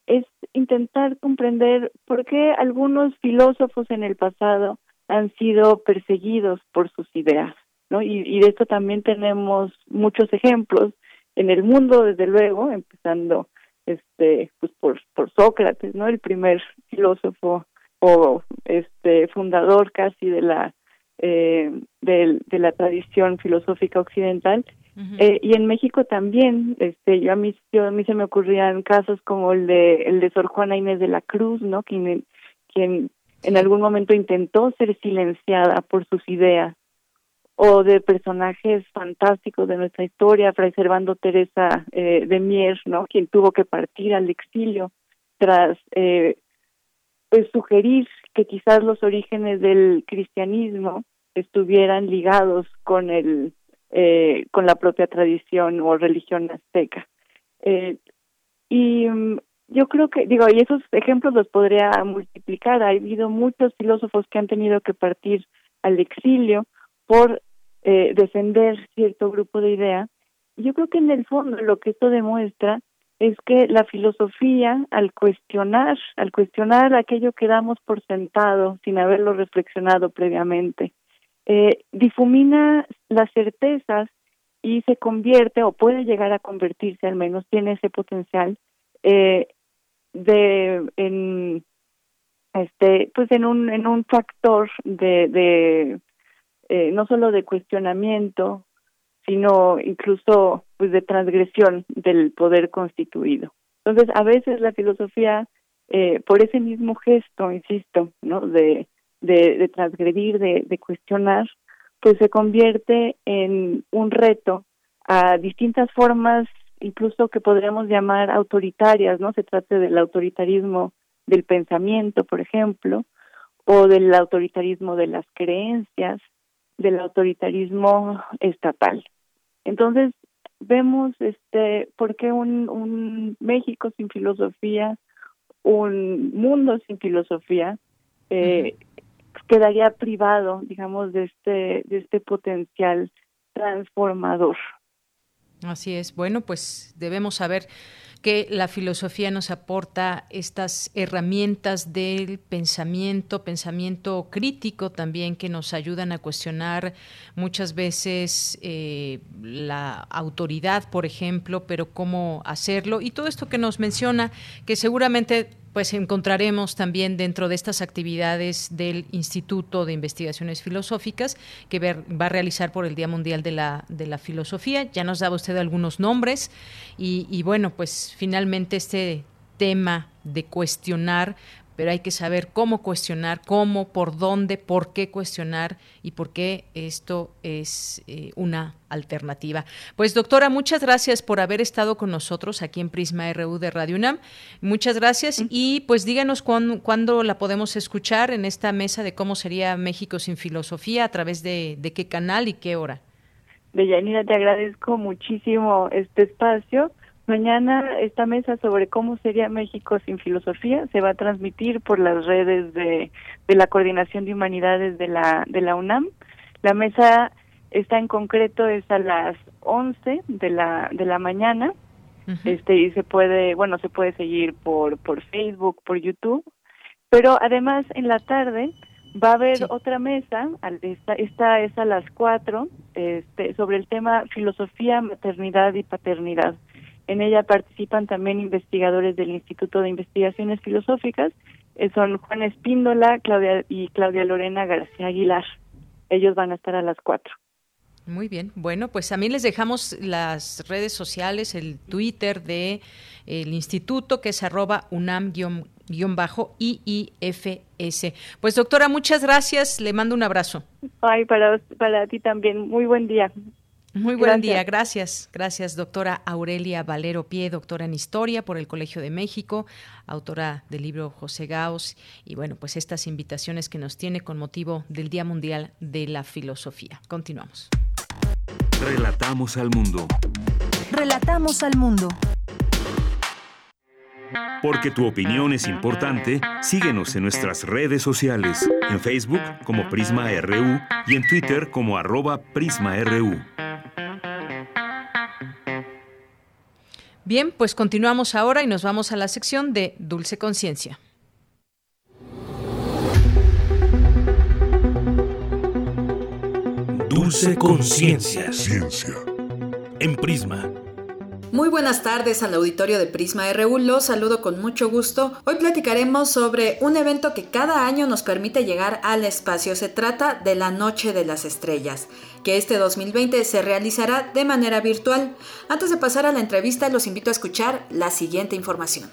es intentar comprender por qué algunos filósofos en el pasado han sido perseguidos por sus ideas, ¿no? Y, y de esto también tenemos muchos ejemplos en el mundo, desde luego, empezando este pues por Sócrates, ¿no? El primer filósofo o este fundador casi de la eh, de la tradición filosófica occidental eh, y en México también este yo a mí yo a mí se me ocurrían casos como el de el de Sor Juana Inés de la Cruz no quien quien en algún momento intentó ser silenciada por sus ideas o de personajes fantásticos de nuestra historia, Fray Servando Teresa eh, de Mier, ¿no? Quien tuvo que partir al exilio tras eh, pues sugerir que quizás los orígenes del cristianismo estuvieran ligados con el eh, con la propia tradición o religión azteca. Eh, y mm, yo creo que, digo, y esos ejemplos los podría multiplicar. Ha habido muchos filósofos que han tenido que partir al exilio por eh, defender cierto grupo de ideas. Yo creo que en el fondo lo que esto demuestra es que la filosofía, al cuestionar, al cuestionar aquello que damos por sentado sin haberlo reflexionado previamente, eh, difumina las certezas y se convierte o puede llegar a convertirse al menos tiene ese potencial eh, de en este pues en un en un factor de de eh, no solo de cuestionamiento sino incluso pues de transgresión del poder constituido. Entonces a veces la filosofía eh, por ese mismo gesto insisto no de de, transgredir de cuestionar pues se convierte en un reto a distintas formas incluso que podríamos llamar autoritarias, ¿no? Se trata del autoritarismo del pensamiento, por ejemplo, o del autoritarismo de las creencias, del autoritarismo estatal. Entonces, vemos este por qué un, un México sin filosofía, un mundo sin filosofía, eh, quedaría privado, digamos, de este, de este potencial transformador. Así es. Bueno, pues debemos saber que la filosofía nos aporta estas herramientas del pensamiento, pensamiento crítico también que nos ayudan a cuestionar muchas veces eh, la autoridad, por ejemplo, pero cómo hacerlo y todo esto que nos menciona, que seguramente pues encontraremos también dentro de estas actividades del Instituto de Investigaciones Filosóficas que va a realizar por el Día Mundial de la, de la Filosofía. Ya nos daba usted algunos nombres y, y bueno, pues finalmente este tema de cuestionar pero hay que saber cómo cuestionar, cómo, por dónde, por qué cuestionar y por qué esto es eh, una alternativa. Pues doctora, muchas gracias por haber estado con nosotros aquí en Prisma RU de Radio UNAM. Muchas gracias y pues díganos cuándo, la podemos escuchar en esta mesa de cómo sería México sin filosofía, a través de, de qué canal y qué hora. Deyanira, te agradezco muchísimo este espacio Mañana esta mesa sobre cómo sería México sin filosofía se va a transmitir por las redes de, de la Coordinación de Humanidades de la, de la UNAM. La mesa está en concreto es a las 11 de la, de la mañana. Este y se puede, bueno, se puede seguir por por Facebook, por YouTube, pero además en la tarde va a haber otra mesa, esta, esta es a las 4, este, sobre el tema filosofía, maternidad y paternidad. En ella participan también investigadores del Instituto de Investigaciones Filosóficas, eh, son Juan Espíndola Claudia, y Claudia Lorena García Aguilar. Ellos van a estar a las cuatro. Muy bien. Bueno, pues también les dejamos las redes sociales, el Twitter de el instituto que es arroba unam-iifs. Pues doctora, muchas gracias. Le mando un abrazo. Ay, para, para ti también. Muy buen día. Muy buen día, gracias. Gracias, doctora Aurelia Valero Pie, doctora en Historia por el Colegio de México, autora del libro José Gaos, y bueno, pues estas invitaciones que nos tiene con motivo del Día Mundial de la Filosofía. Continuamos. Relatamos al mundo. Relatamos al mundo. Porque tu opinión es importante, síguenos en nuestras redes sociales, en Facebook como Prisma RU y en Twitter como arroba PrismaRU. Bien, pues continuamos ahora y nos vamos a la sección de Dulce Conciencia. Dulce Conciencia. Ciencia. En Prisma. Muy buenas tardes al auditorio de Prisma RU, los saludo con mucho gusto. Hoy platicaremos sobre un evento que cada año nos permite llegar al espacio. Se trata de la Noche de las Estrellas, que este 2020 se realizará de manera virtual. Antes de pasar a la entrevista, los invito a escuchar la siguiente información.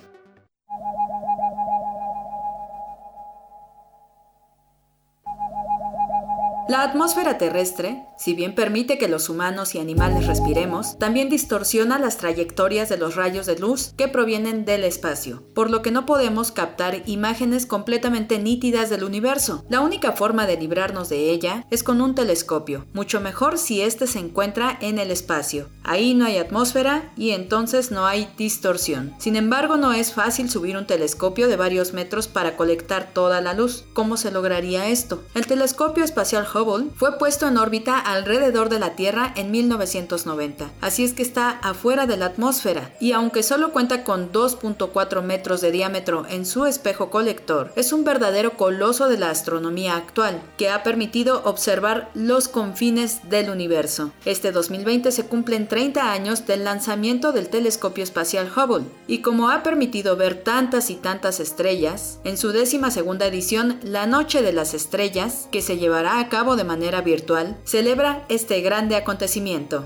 La atmósfera terrestre, si bien permite que los humanos y animales respiremos, también distorsiona las trayectorias de los rayos de luz que provienen del espacio, por lo que no podemos captar imágenes completamente nítidas del universo. La única forma de librarnos de ella es con un telescopio, mucho mejor si éste se encuentra en el espacio. Ahí no hay atmósfera y entonces no hay distorsión. Sin embargo, no es fácil subir un telescopio de varios metros para colectar toda la luz. ¿Cómo se lograría esto? El telescopio espacial Hubble fue puesto en órbita alrededor de la Tierra en 1990, así es que está afuera de la atmósfera y aunque solo cuenta con 2.4 metros de diámetro en su espejo colector, es un verdadero coloso de la astronomía actual que ha permitido observar los confines del universo. Este 2020 se cumplen 30 años del lanzamiento del telescopio espacial Hubble y como ha permitido ver tantas y tantas estrellas, en su décima segunda edición, La Noche de las Estrellas, que se llevará a cabo de manera virtual, celebra este grande acontecimiento.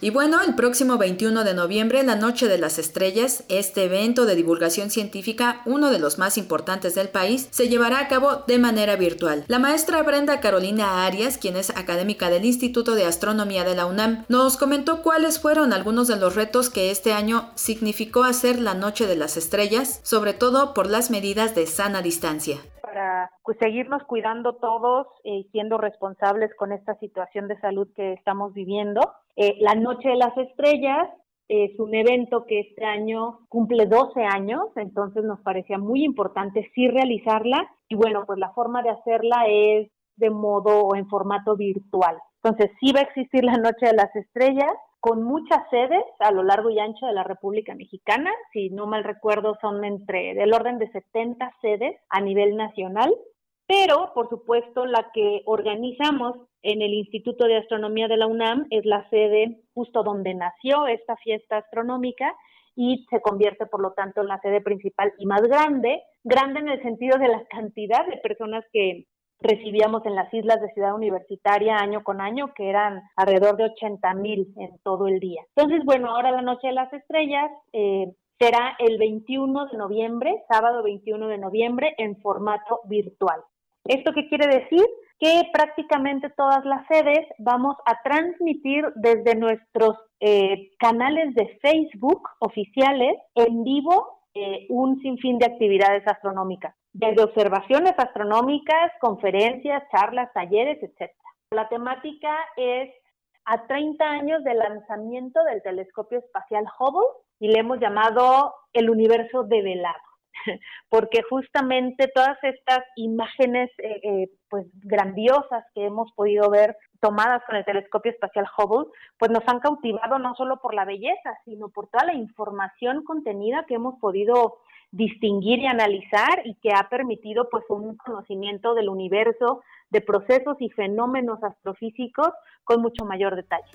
Y bueno, el próximo 21 de noviembre, la Noche de las Estrellas, este evento de divulgación científica, uno de los más importantes del país, se llevará a cabo de manera virtual. La maestra Brenda Carolina Arias, quien es académica del Instituto de Astronomía de la UNAM, nos comentó cuáles fueron algunos de los retos que este año significó hacer la Noche de las Estrellas, sobre todo por las medidas de sana distancia para pues, seguirnos cuidando todos y siendo responsables con esta situación de salud que estamos viviendo. Eh, la Noche de las Estrellas es un evento que este año cumple 12 años, entonces nos parecía muy importante sí realizarla y bueno, pues la forma de hacerla es de modo o en formato virtual. Entonces, sí va a existir la Noche de las Estrellas con muchas sedes a lo largo y ancho de la República Mexicana. Si no mal recuerdo, son entre del orden de 70 sedes a nivel nacional. Pero, por supuesto, la que organizamos en el Instituto de Astronomía de la UNAM es la sede justo donde nació esta fiesta astronómica y se convierte, por lo tanto, en la sede principal y más grande, grande en el sentido de la cantidad de personas que recibíamos en las islas de Ciudad Universitaria año con año, que eran alrededor de 80 mil en todo el día. Entonces, bueno, ahora la Noche de las Estrellas eh, será el 21 de noviembre, sábado 21 de noviembre, en formato virtual. ¿Esto qué quiere decir? Que prácticamente todas las sedes vamos a transmitir desde nuestros eh, canales de Facebook oficiales en vivo eh, un sinfín de actividades astronómicas desde observaciones astronómicas, conferencias, charlas, talleres, etc. La temática es a 30 años del lanzamiento del telescopio espacial Hubble y le hemos llamado el universo develado, porque justamente todas estas imágenes eh, eh, pues grandiosas que hemos podido ver tomadas con el telescopio espacial Hubble, pues nos han cautivado no solo por la belleza, sino por toda la información contenida que hemos podido distinguir y analizar y que ha permitido pues un conocimiento del universo, de procesos y fenómenos astrofísicos con mucho mayor detalle.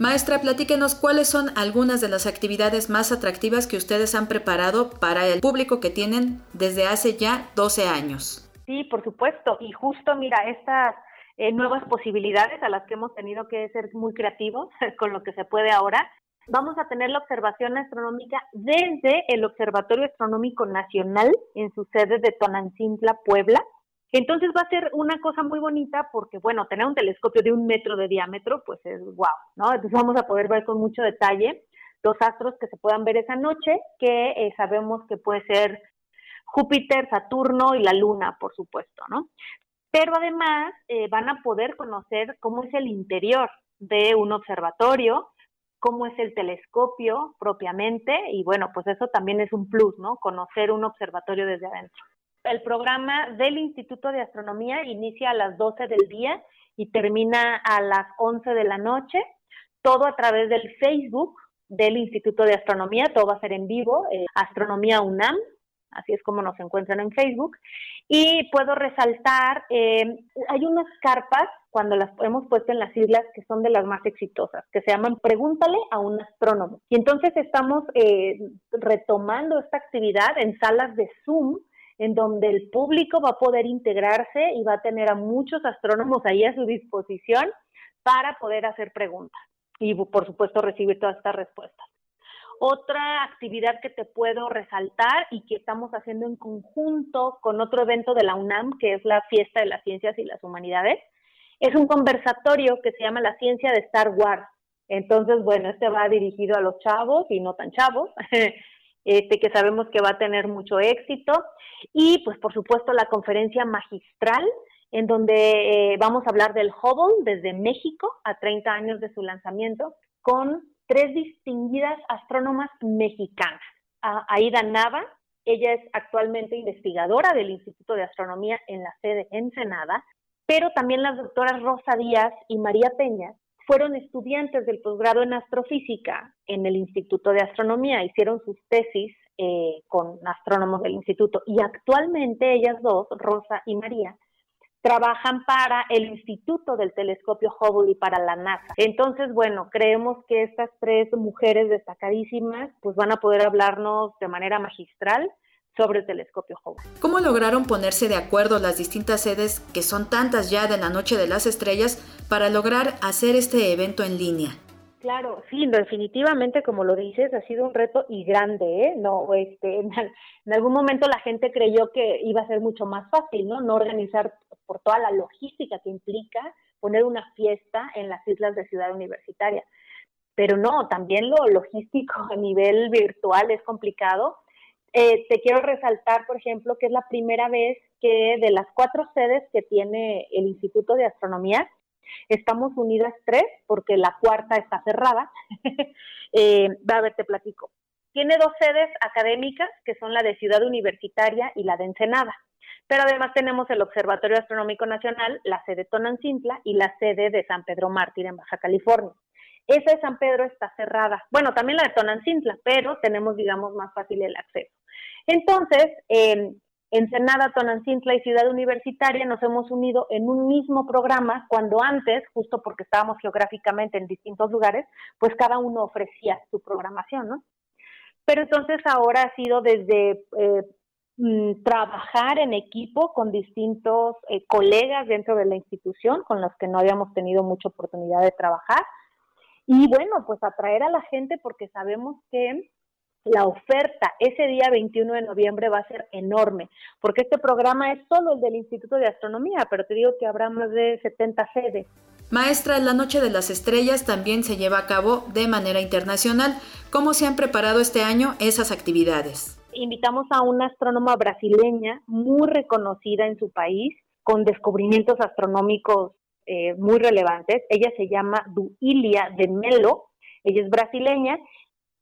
Maestra, platíquenos cuáles son algunas de las actividades más atractivas que ustedes han preparado para el público que tienen desde hace ya 12 años. Sí, por supuesto. Y justo, mira, estas eh, nuevas posibilidades a las que hemos tenido que ser muy creativos con lo que se puede ahora, vamos a tener la observación astronómica desde el Observatorio Astronómico Nacional en su sede de Tonancintla, Puebla. Entonces va a ser una cosa muy bonita porque, bueno, tener un telescopio de un metro de diámetro, pues es wow, ¿no? Entonces vamos a poder ver con mucho detalle los astros que se puedan ver esa noche, que eh, sabemos que puede ser Júpiter, Saturno y la Luna, por supuesto, ¿no? Pero además eh, van a poder conocer cómo es el interior de un observatorio, cómo es el telescopio propiamente y bueno, pues eso también es un plus, ¿no? Conocer un observatorio desde adentro. El programa del Instituto de Astronomía inicia a las 12 del día y termina a las 11 de la noche, todo a través del Facebook del Instituto de Astronomía, todo va a ser en vivo, eh, Astronomía UNAM, así es como nos encuentran en Facebook. Y puedo resaltar, eh, hay unas carpas cuando las hemos puesto en las islas que son de las más exitosas, que se llaman Pregúntale a un astrónomo. Y entonces estamos eh, retomando esta actividad en salas de Zoom, en donde el público va a poder integrarse y va a tener a muchos astrónomos ahí a su disposición para poder hacer preguntas y, por supuesto, recibir todas estas respuestas. Otra actividad que te puedo resaltar y que estamos haciendo en conjunto con otro evento de la UNAM, que es la Fiesta de las Ciencias y las Humanidades, es un conversatorio que se llama La Ciencia de Star Wars. Entonces, bueno, este va dirigido a los chavos y no tan chavos, este, que sabemos que va a tener mucho éxito. Y, pues, por supuesto, la conferencia magistral, en donde eh, vamos a hablar del Hubble desde México a 30 años de su lanzamiento, con tres distinguidas astrónomas mexicanas. Aida Nava, ella es actualmente investigadora del Instituto de Astronomía en la sede Ensenada, pero también las doctoras Rosa Díaz y María Peña fueron estudiantes del posgrado en astrofísica en el Instituto de Astronomía, hicieron sus tesis eh, con astrónomos del instituto y actualmente ellas dos, Rosa y María, trabajan para el Instituto del Telescopio Hubble y para la NASA. Entonces, bueno, creemos que estas tres mujeres destacadísimas pues van a poder hablarnos de manera magistral sobre el telescopio Hubble. ¿Cómo lograron ponerse de acuerdo las distintas sedes, que son tantas ya de la Noche de las Estrellas, para lograr hacer este evento en línea? Claro, sí, definitivamente, como lo dices, ha sido un reto y grande, ¿eh? No, este, en, algún momento la gente creyó que iba a ser mucho más fácil, ¿no? No organizar por toda la logística que implica poner una fiesta en las islas de Ciudad Universitaria. Pero no, también lo logístico a nivel virtual es complicado. Eh, te quiero resaltar, por ejemplo, que es la primera vez que de las cuatro sedes que tiene el Instituto de Astronomía, Estamos unidas tres porque la cuarta está cerrada. eh, a ver, te platico. Tiene dos sedes académicas, que son la de Ciudad Universitaria y la de Ensenada. pero además tenemos el Observatorio Astronómico Nacional, la sede Tonancintla y la sede de San Pedro Mártir en Baja California. Esa de San Pedro está cerrada. Bueno, también la de Tonancintla, pero tenemos, digamos, más fácil el acceso. Entonces, en Ensenada, Tonancintla y Ciudad Universitaria nos hemos unido en un mismo programa cuando antes, justo porque estábamos geográficamente en distintos lugares, pues cada uno ofrecía su programación, ¿no? Pero entonces ahora ha sido desde eh, mm, trabajar en equipo con distintos eh, colegas dentro de la institución con los que no habíamos tenido mucha oportunidad de trabajar. Y bueno, pues atraer a la gente porque sabemos que la oferta ese día 21 de noviembre va a ser enorme, porque este programa es solo el del Instituto de Astronomía, pero te digo que habrá más de 70 sedes. Maestra, la Noche de las Estrellas también se lleva a cabo de manera internacional. ¿Cómo se han preparado este año esas actividades? Invitamos a una astrónoma brasileña muy reconocida en su país, con descubrimientos astronómicos eh, muy relevantes. Ella se llama Duilia de Melo, ella es brasileña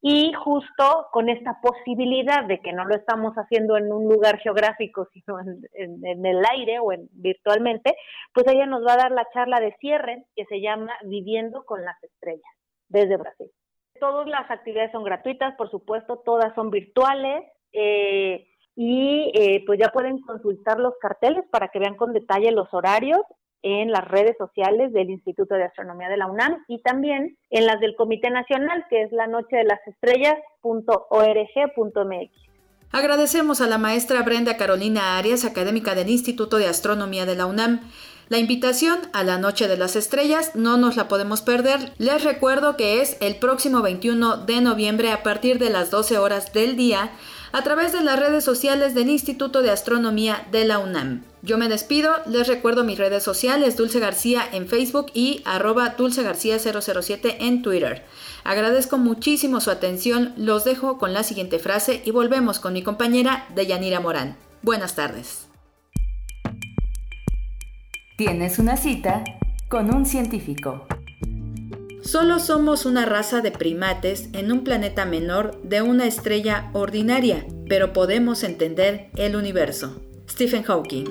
y justo con esta posibilidad de que no lo estamos haciendo en un lugar geográfico, sino en, el aire o en, virtualmente, pues ella nos va a dar la charla de cierre que se llama Viviendo con las Estrellas desde Brasil. Todas las actividades son gratuitas, por supuesto, todas son virtuales eh, y eh, pues ya pueden consultar los carteles para que vean con detalle los horarios en las redes sociales del Instituto de Astronomía de la UNAM y también en las del Comité Nacional, que es la noche de las estrellas.org.mx. Agradecemos a la maestra Brenda Carolina Arias, académica del Instituto de Astronomía de la UNAM. La invitación a la Noche de las Estrellas no nos la podemos perder. Les recuerdo que es el próximo 21 de noviembre a partir de las 12 horas del día a través de las redes sociales del Instituto de Astronomía de la UNAM. Yo me despido, les recuerdo mis redes sociales, Dulce García en Facebook y arroba Dulce García 007 en Twitter. Agradezco muchísimo su atención, los dejo con la siguiente frase y volvemos con mi compañera Deyanira Morán. Buenas tardes. Tienes una cita con un científico. Solo somos una raza de primates en un planeta menor de una estrella ordinaria, pero podemos entender el universo. Stephen Hawking.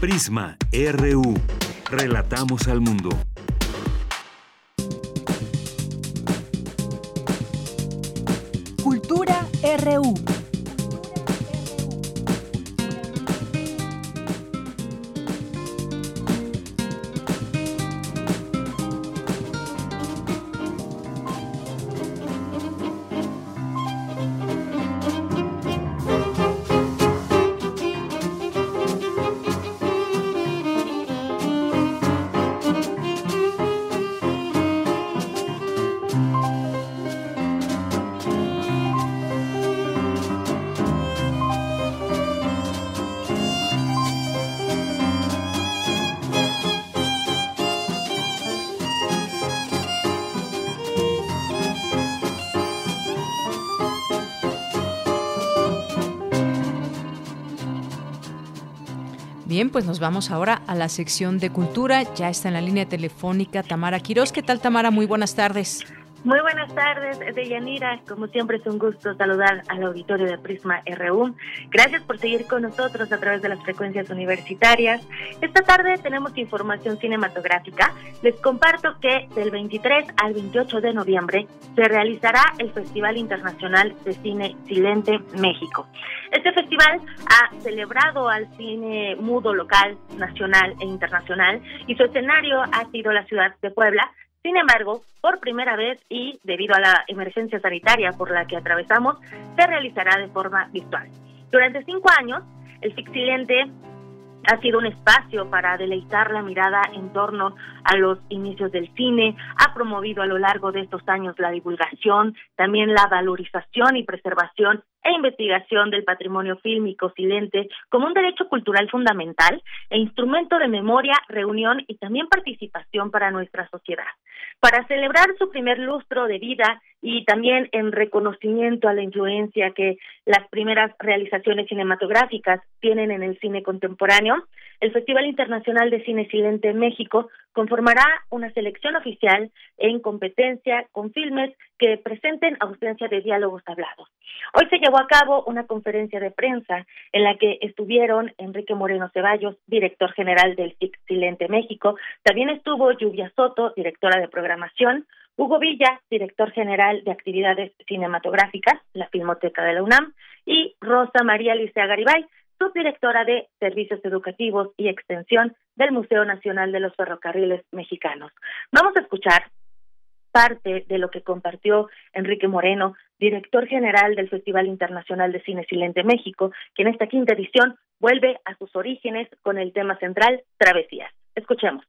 Prisma RU. Relatamos al mundo. Cultura RU. Bien, pues nos vamos ahora a la sección de cultura. Ya está en la línea telefónica Tamara Quiroz. ¿Qué tal, Tamara? Muy buenas tardes. Muy buenas tardes, Deyanira. Como siempre es un gusto saludar al auditorio de Prisma RU. Gracias por seguir con nosotros a través de las frecuencias universitarias. Esta tarde tenemos información cinematográfica. Les comparto que del 23 al 28 de noviembre se realizará el Festival Internacional de Cine Silente México. Este festival ha celebrado al cine mudo local, nacional e internacional y su escenario ha sido la ciudad de Puebla, sin embargo, por primera vez y debido a la emergencia sanitaria por la que atravesamos, se realizará de forma virtual. Durante cinco años, el Fixilente ha sido un espacio para deleitar la mirada en torno a los inicios del cine, ha promovido a lo largo de estos años la divulgación, también la valorización y preservación e investigación del patrimonio fílmico silente como un derecho cultural fundamental e instrumento de memoria, reunión y también participación para nuestra sociedad. Para celebrar su primer lustro de vida y también en reconocimiento a la influencia que las primeras realizaciones cinematográficas tienen en el cine contemporáneo, el Festival Internacional de Cine Silente México conformará una selección oficial en competencia con filmes que presenten ausencia de diálogos hablados. Hoy se llevó a cabo una conferencia de prensa en la que estuvieron Enrique Moreno Ceballos, director general del Silente México, también estuvo Lluvia Soto, directora de programación, Hugo Villa, director general de actividades cinematográficas, la Filmoteca de la UNAM, y Rosa María Licea Garibay, subdirectora de Servicios Educativos y Extensión del Museo Nacional de los Ferrocarriles Mexicanos. Vamos a escuchar parte de lo que compartió Enrique Moreno, director general del Festival Internacional de Cine Silente México, que en esta quinta edición vuelve a sus orígenes con el tema central Travesías. Escuchemos.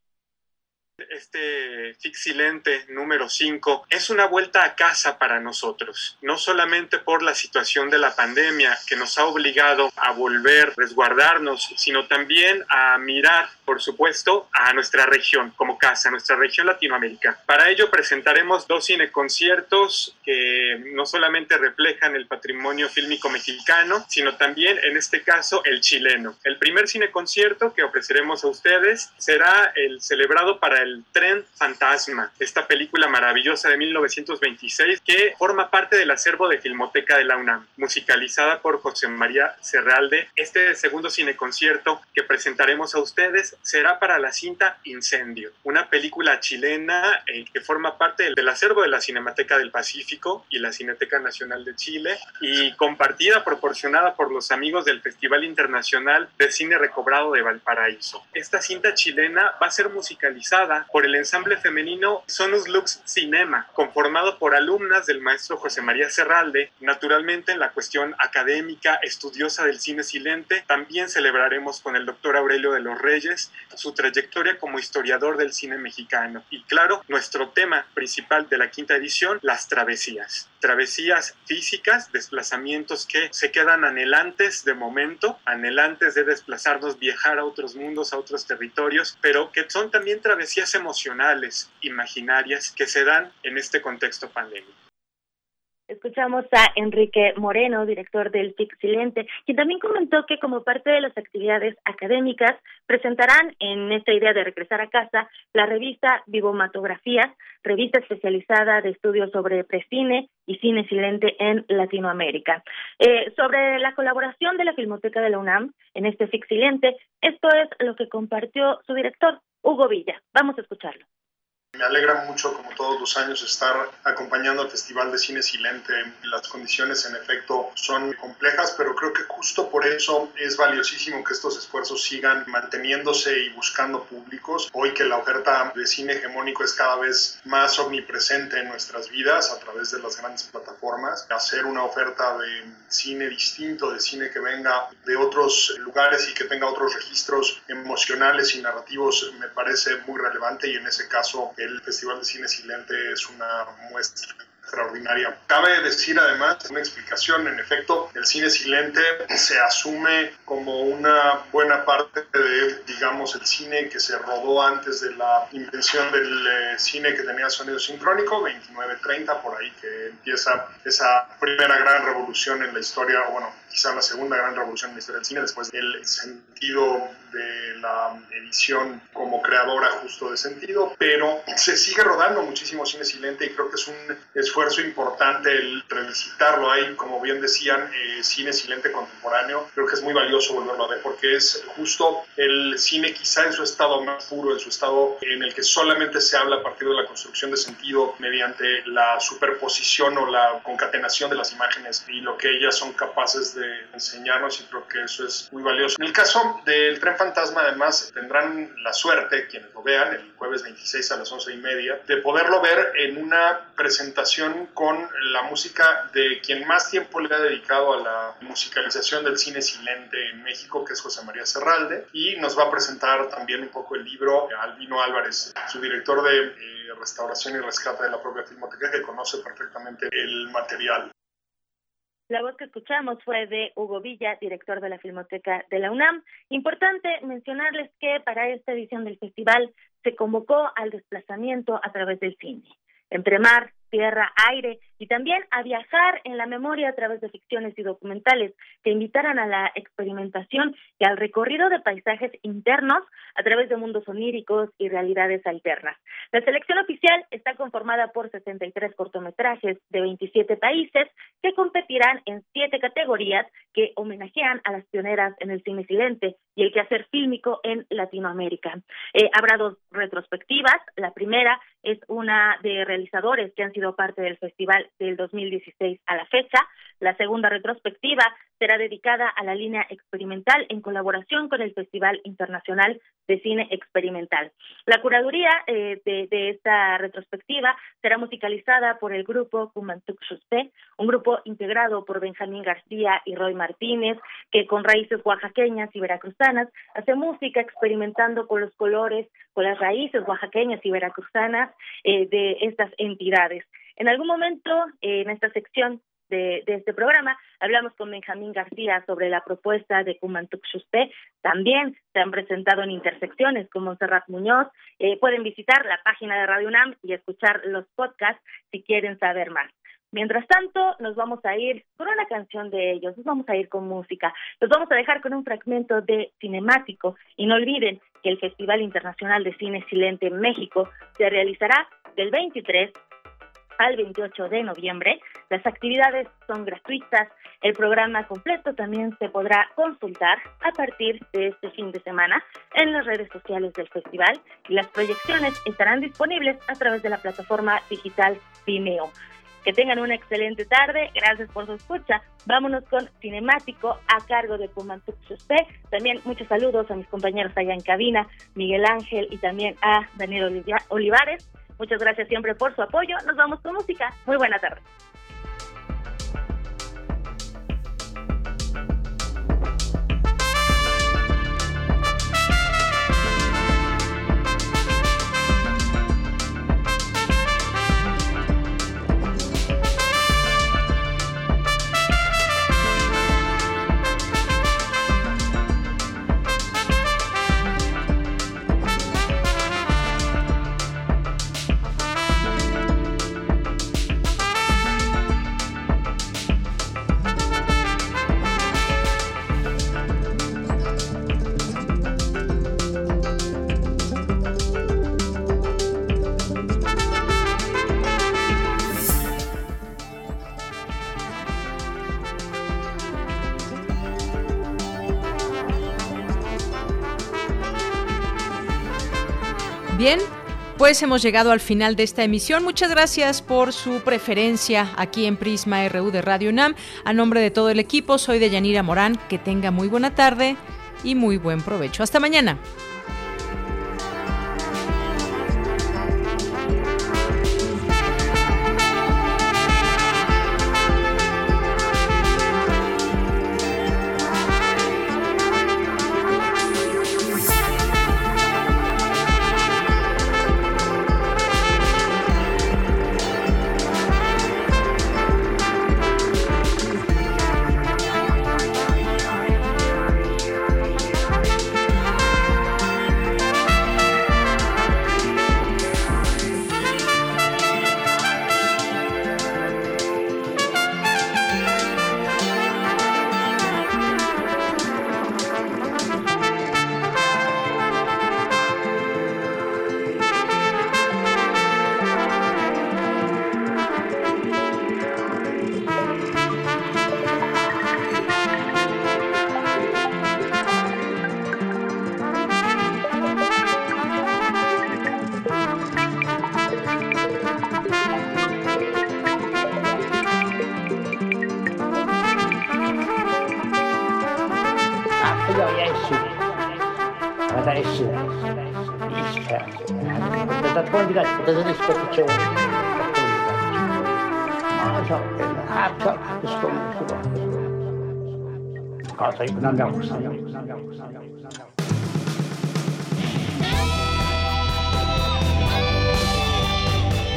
Este Fixilente número 5 es una vuelta a casa para nosotros, no solamente por la situación de la pandemia que nos ha obligado a volver, resguardarnos, sino también a mirar, por supuesto, a nuestra región como casa, nuestra región Latinoamérica. Para ello presentaremos dos cineconciertos que no solamente reflejan el patrimonio fílmico mexicano, sino también, en este caso, el chileno. El primer cineconcierto que ofreceremos a ustedes será el celebrado para el el Tren Fantasma, esta película maravillosa de 1926 que forma parte del acervo de Filmoteca de la UNAM, musicalizada por José María Serralde. Este segundo cineconcierto que presentaremos a ustedes será para la cinta Incendio, una película chilena eh, que forma parte del acervo de la Cinemateca del Pacífico y la Cineteca Nacional de Chile y compartida, proporcionada por los amigos del Festival Internacional de Cine Recobrado de Valparaíso. Esta cinta chilena va a ser musicalizada por el ensamble femenino Sonus Lux Cinema, conformado por alumnas del maestro José María Serralde. Naturalmente, en la cuestión académica, estudiosa del cine silente, también celebraremos con el doctor Aurelio de los Reyes su trayectoria como historiador del cine mexicano. Y claro, nuestro tema principal de la quinta edición, las travesías. Travesías físicas, desplazamientos que se quedan anhelantes de momento, anhelantes de desplazarnos, viajar a otros mundos, a otros territorios, pero que son también travesías emocionales, imaginarias, que se dan en este contexto pandémico. Escuchamos a Enrique Moreno, director del TIC Silente, quien también comentó que como parte de las actividades académicas presentarán en esta idea de regresar a casa la revista Vivomatografías, revista especializada de estudios sobre precine y cine silente en Latinoamérica. Eh, sobre la colaboración de la Filmoteca de la UNAM en este TIC Silente, esto es lo que compartió su director, Hugo Villa. Vamos a escucharlo. Me alegra mucho, como todos los años, estar acompañando al Festival de Cine Silente. Las condiciones, en efecto, son complejas, pero creo que justo por eso es valiosísimo que estos esfuerzos sigan manteniéndose y buscando públicos. Hoy que la oferta de cine hegemónico es cada vez más omnipresente en nuestras vidas a través de las grandes plataformas, hacer una oferta de cine distinto, de cine que venga de otros lugares y que tenga otros registros emocionales y narrativos, me parece muy relevante y en ese caso el Festival de Cine Silente es una muestra extraordinaria. Cabe decir además una explicación, en efecto, el cine silente se asume como una buena parte de, digamos, el cine que se rodó antes de la invención del eh, cine que tenía sonido sincrónico, 29-30, por ahí que empieza esa primera gran revolución en la historia, bueno, quizá la segunda gran revolución en la historia del cine, después del sentido de la edición como creadora justo de sentido, pero se sigue rodando muchísimo cine silente y creo que es un esfuerzo importante el revisitarlo. Hay, como bien decían, eh, cine silente contemporáneo, creo que es muy valioso volverlo a ver porque es justo el cine quizá en su estado más puro, en su estado en el que solamente se habla a partir de la construcción de sentido mediante la superposición o la concatenación de las imágenes y lo que ellas son capaces de enseñarnos y creo que eso es muy valioso. En el caso del tren fantasma, además, tendrán la suerte, quienes lo vean, el jueves 26 a las 11 y media, de poderlo ver en una presentación con la música de quien más tiempo le ha dedicado a la musicalización del cine silente en México, que es José María Serralde, y nos va a presentar también un poco el libro Albino Álvarez, su director de eh, restauración y rescate de la propia filmoteca, que conoce perfectamente el material. La voz que escuchamos fue de Hugo Villa, director de la Filmoteca de la UNAM. Importante mencionarles que para esta edición del festival se convocó al desplazamiento a través del cine. Entre mar, tierra, aire, y también a viajar en la memoria a través de ficciones y documentales que invitaran a la experimentación y al recorrido de paisajes internos a través de mundos oníricos y realidades alternas. La selección oficial está conformada por 63 cortometrajes de 27 países que competirán en siete categorías que homenajean a las pioneras en el cine silente y el quehacer fílmico en Latinoamérica. Eh, habrá dos retrospectivas. La primera es una de realizadores que han sido parte del festival del 2016 a la fecha. La segunda retrospectiva será dedicada a la línea experimental en colaboración con el Festival Internacional de Cine Experimental. La curaduría eh, de, esta retrospectiva será musicalizada por el grupo Kumantuk Shuspe, un grupo integrado por Benjamín García y Roy Martínez, que con raíces oaxaqueñas y veracruzanas hace música experimentando con los colores, con las raíces oaxaqueñas y veracruzanas eh, de estas entidades. En algún momento, en esta sección de, este programa. Hablamos con Benjamín García sobre la propuesta de Kumantuk También se han presentado en intersecciones con Montserrat Muñoz. Eh, pueden visitar la página de Radio UNAM y escuchar los podcasts si quieren saber más. Mientras tanto, nos vamos a ir con una canción de ellos, nos vamos a ir con música, nos vamos a dejar con un fragmento de cinemático y no olviden que el Festival Internacional de Cine Silente en México se realizará del 23 al 28 de noviembre. Las actividades son gratuitas. El programa completo también se podrá consultar a partir de este fin de semana en las redes sociales del festival y las proyecciones estarán disponibles a través de la plataforma digital Vimeo. Que tengan una excelente tarde. Gracias por su escucha. Vámonos con Cinemático a cargo de Pumantuk También muchos saludos a mis compañeros allá en cabina, Miguel Ángel y también a Daniel Olivares. Muchas gracias siempre por su apoyo. Nos vamos con música. Muy buena tarde. Pues hemos llegado al final de esta emisión. Muchas gracias por su preferencia aquí en Prisma RU de Radio UNAM. A nombre de todo el equipo, soy de Yanira Morán. Que tenga muy buena tarde y muy buen provecho. Hasta mañana.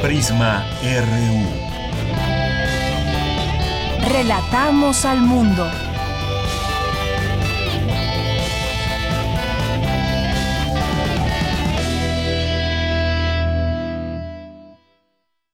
Prisma RU. Relatamos al mundo.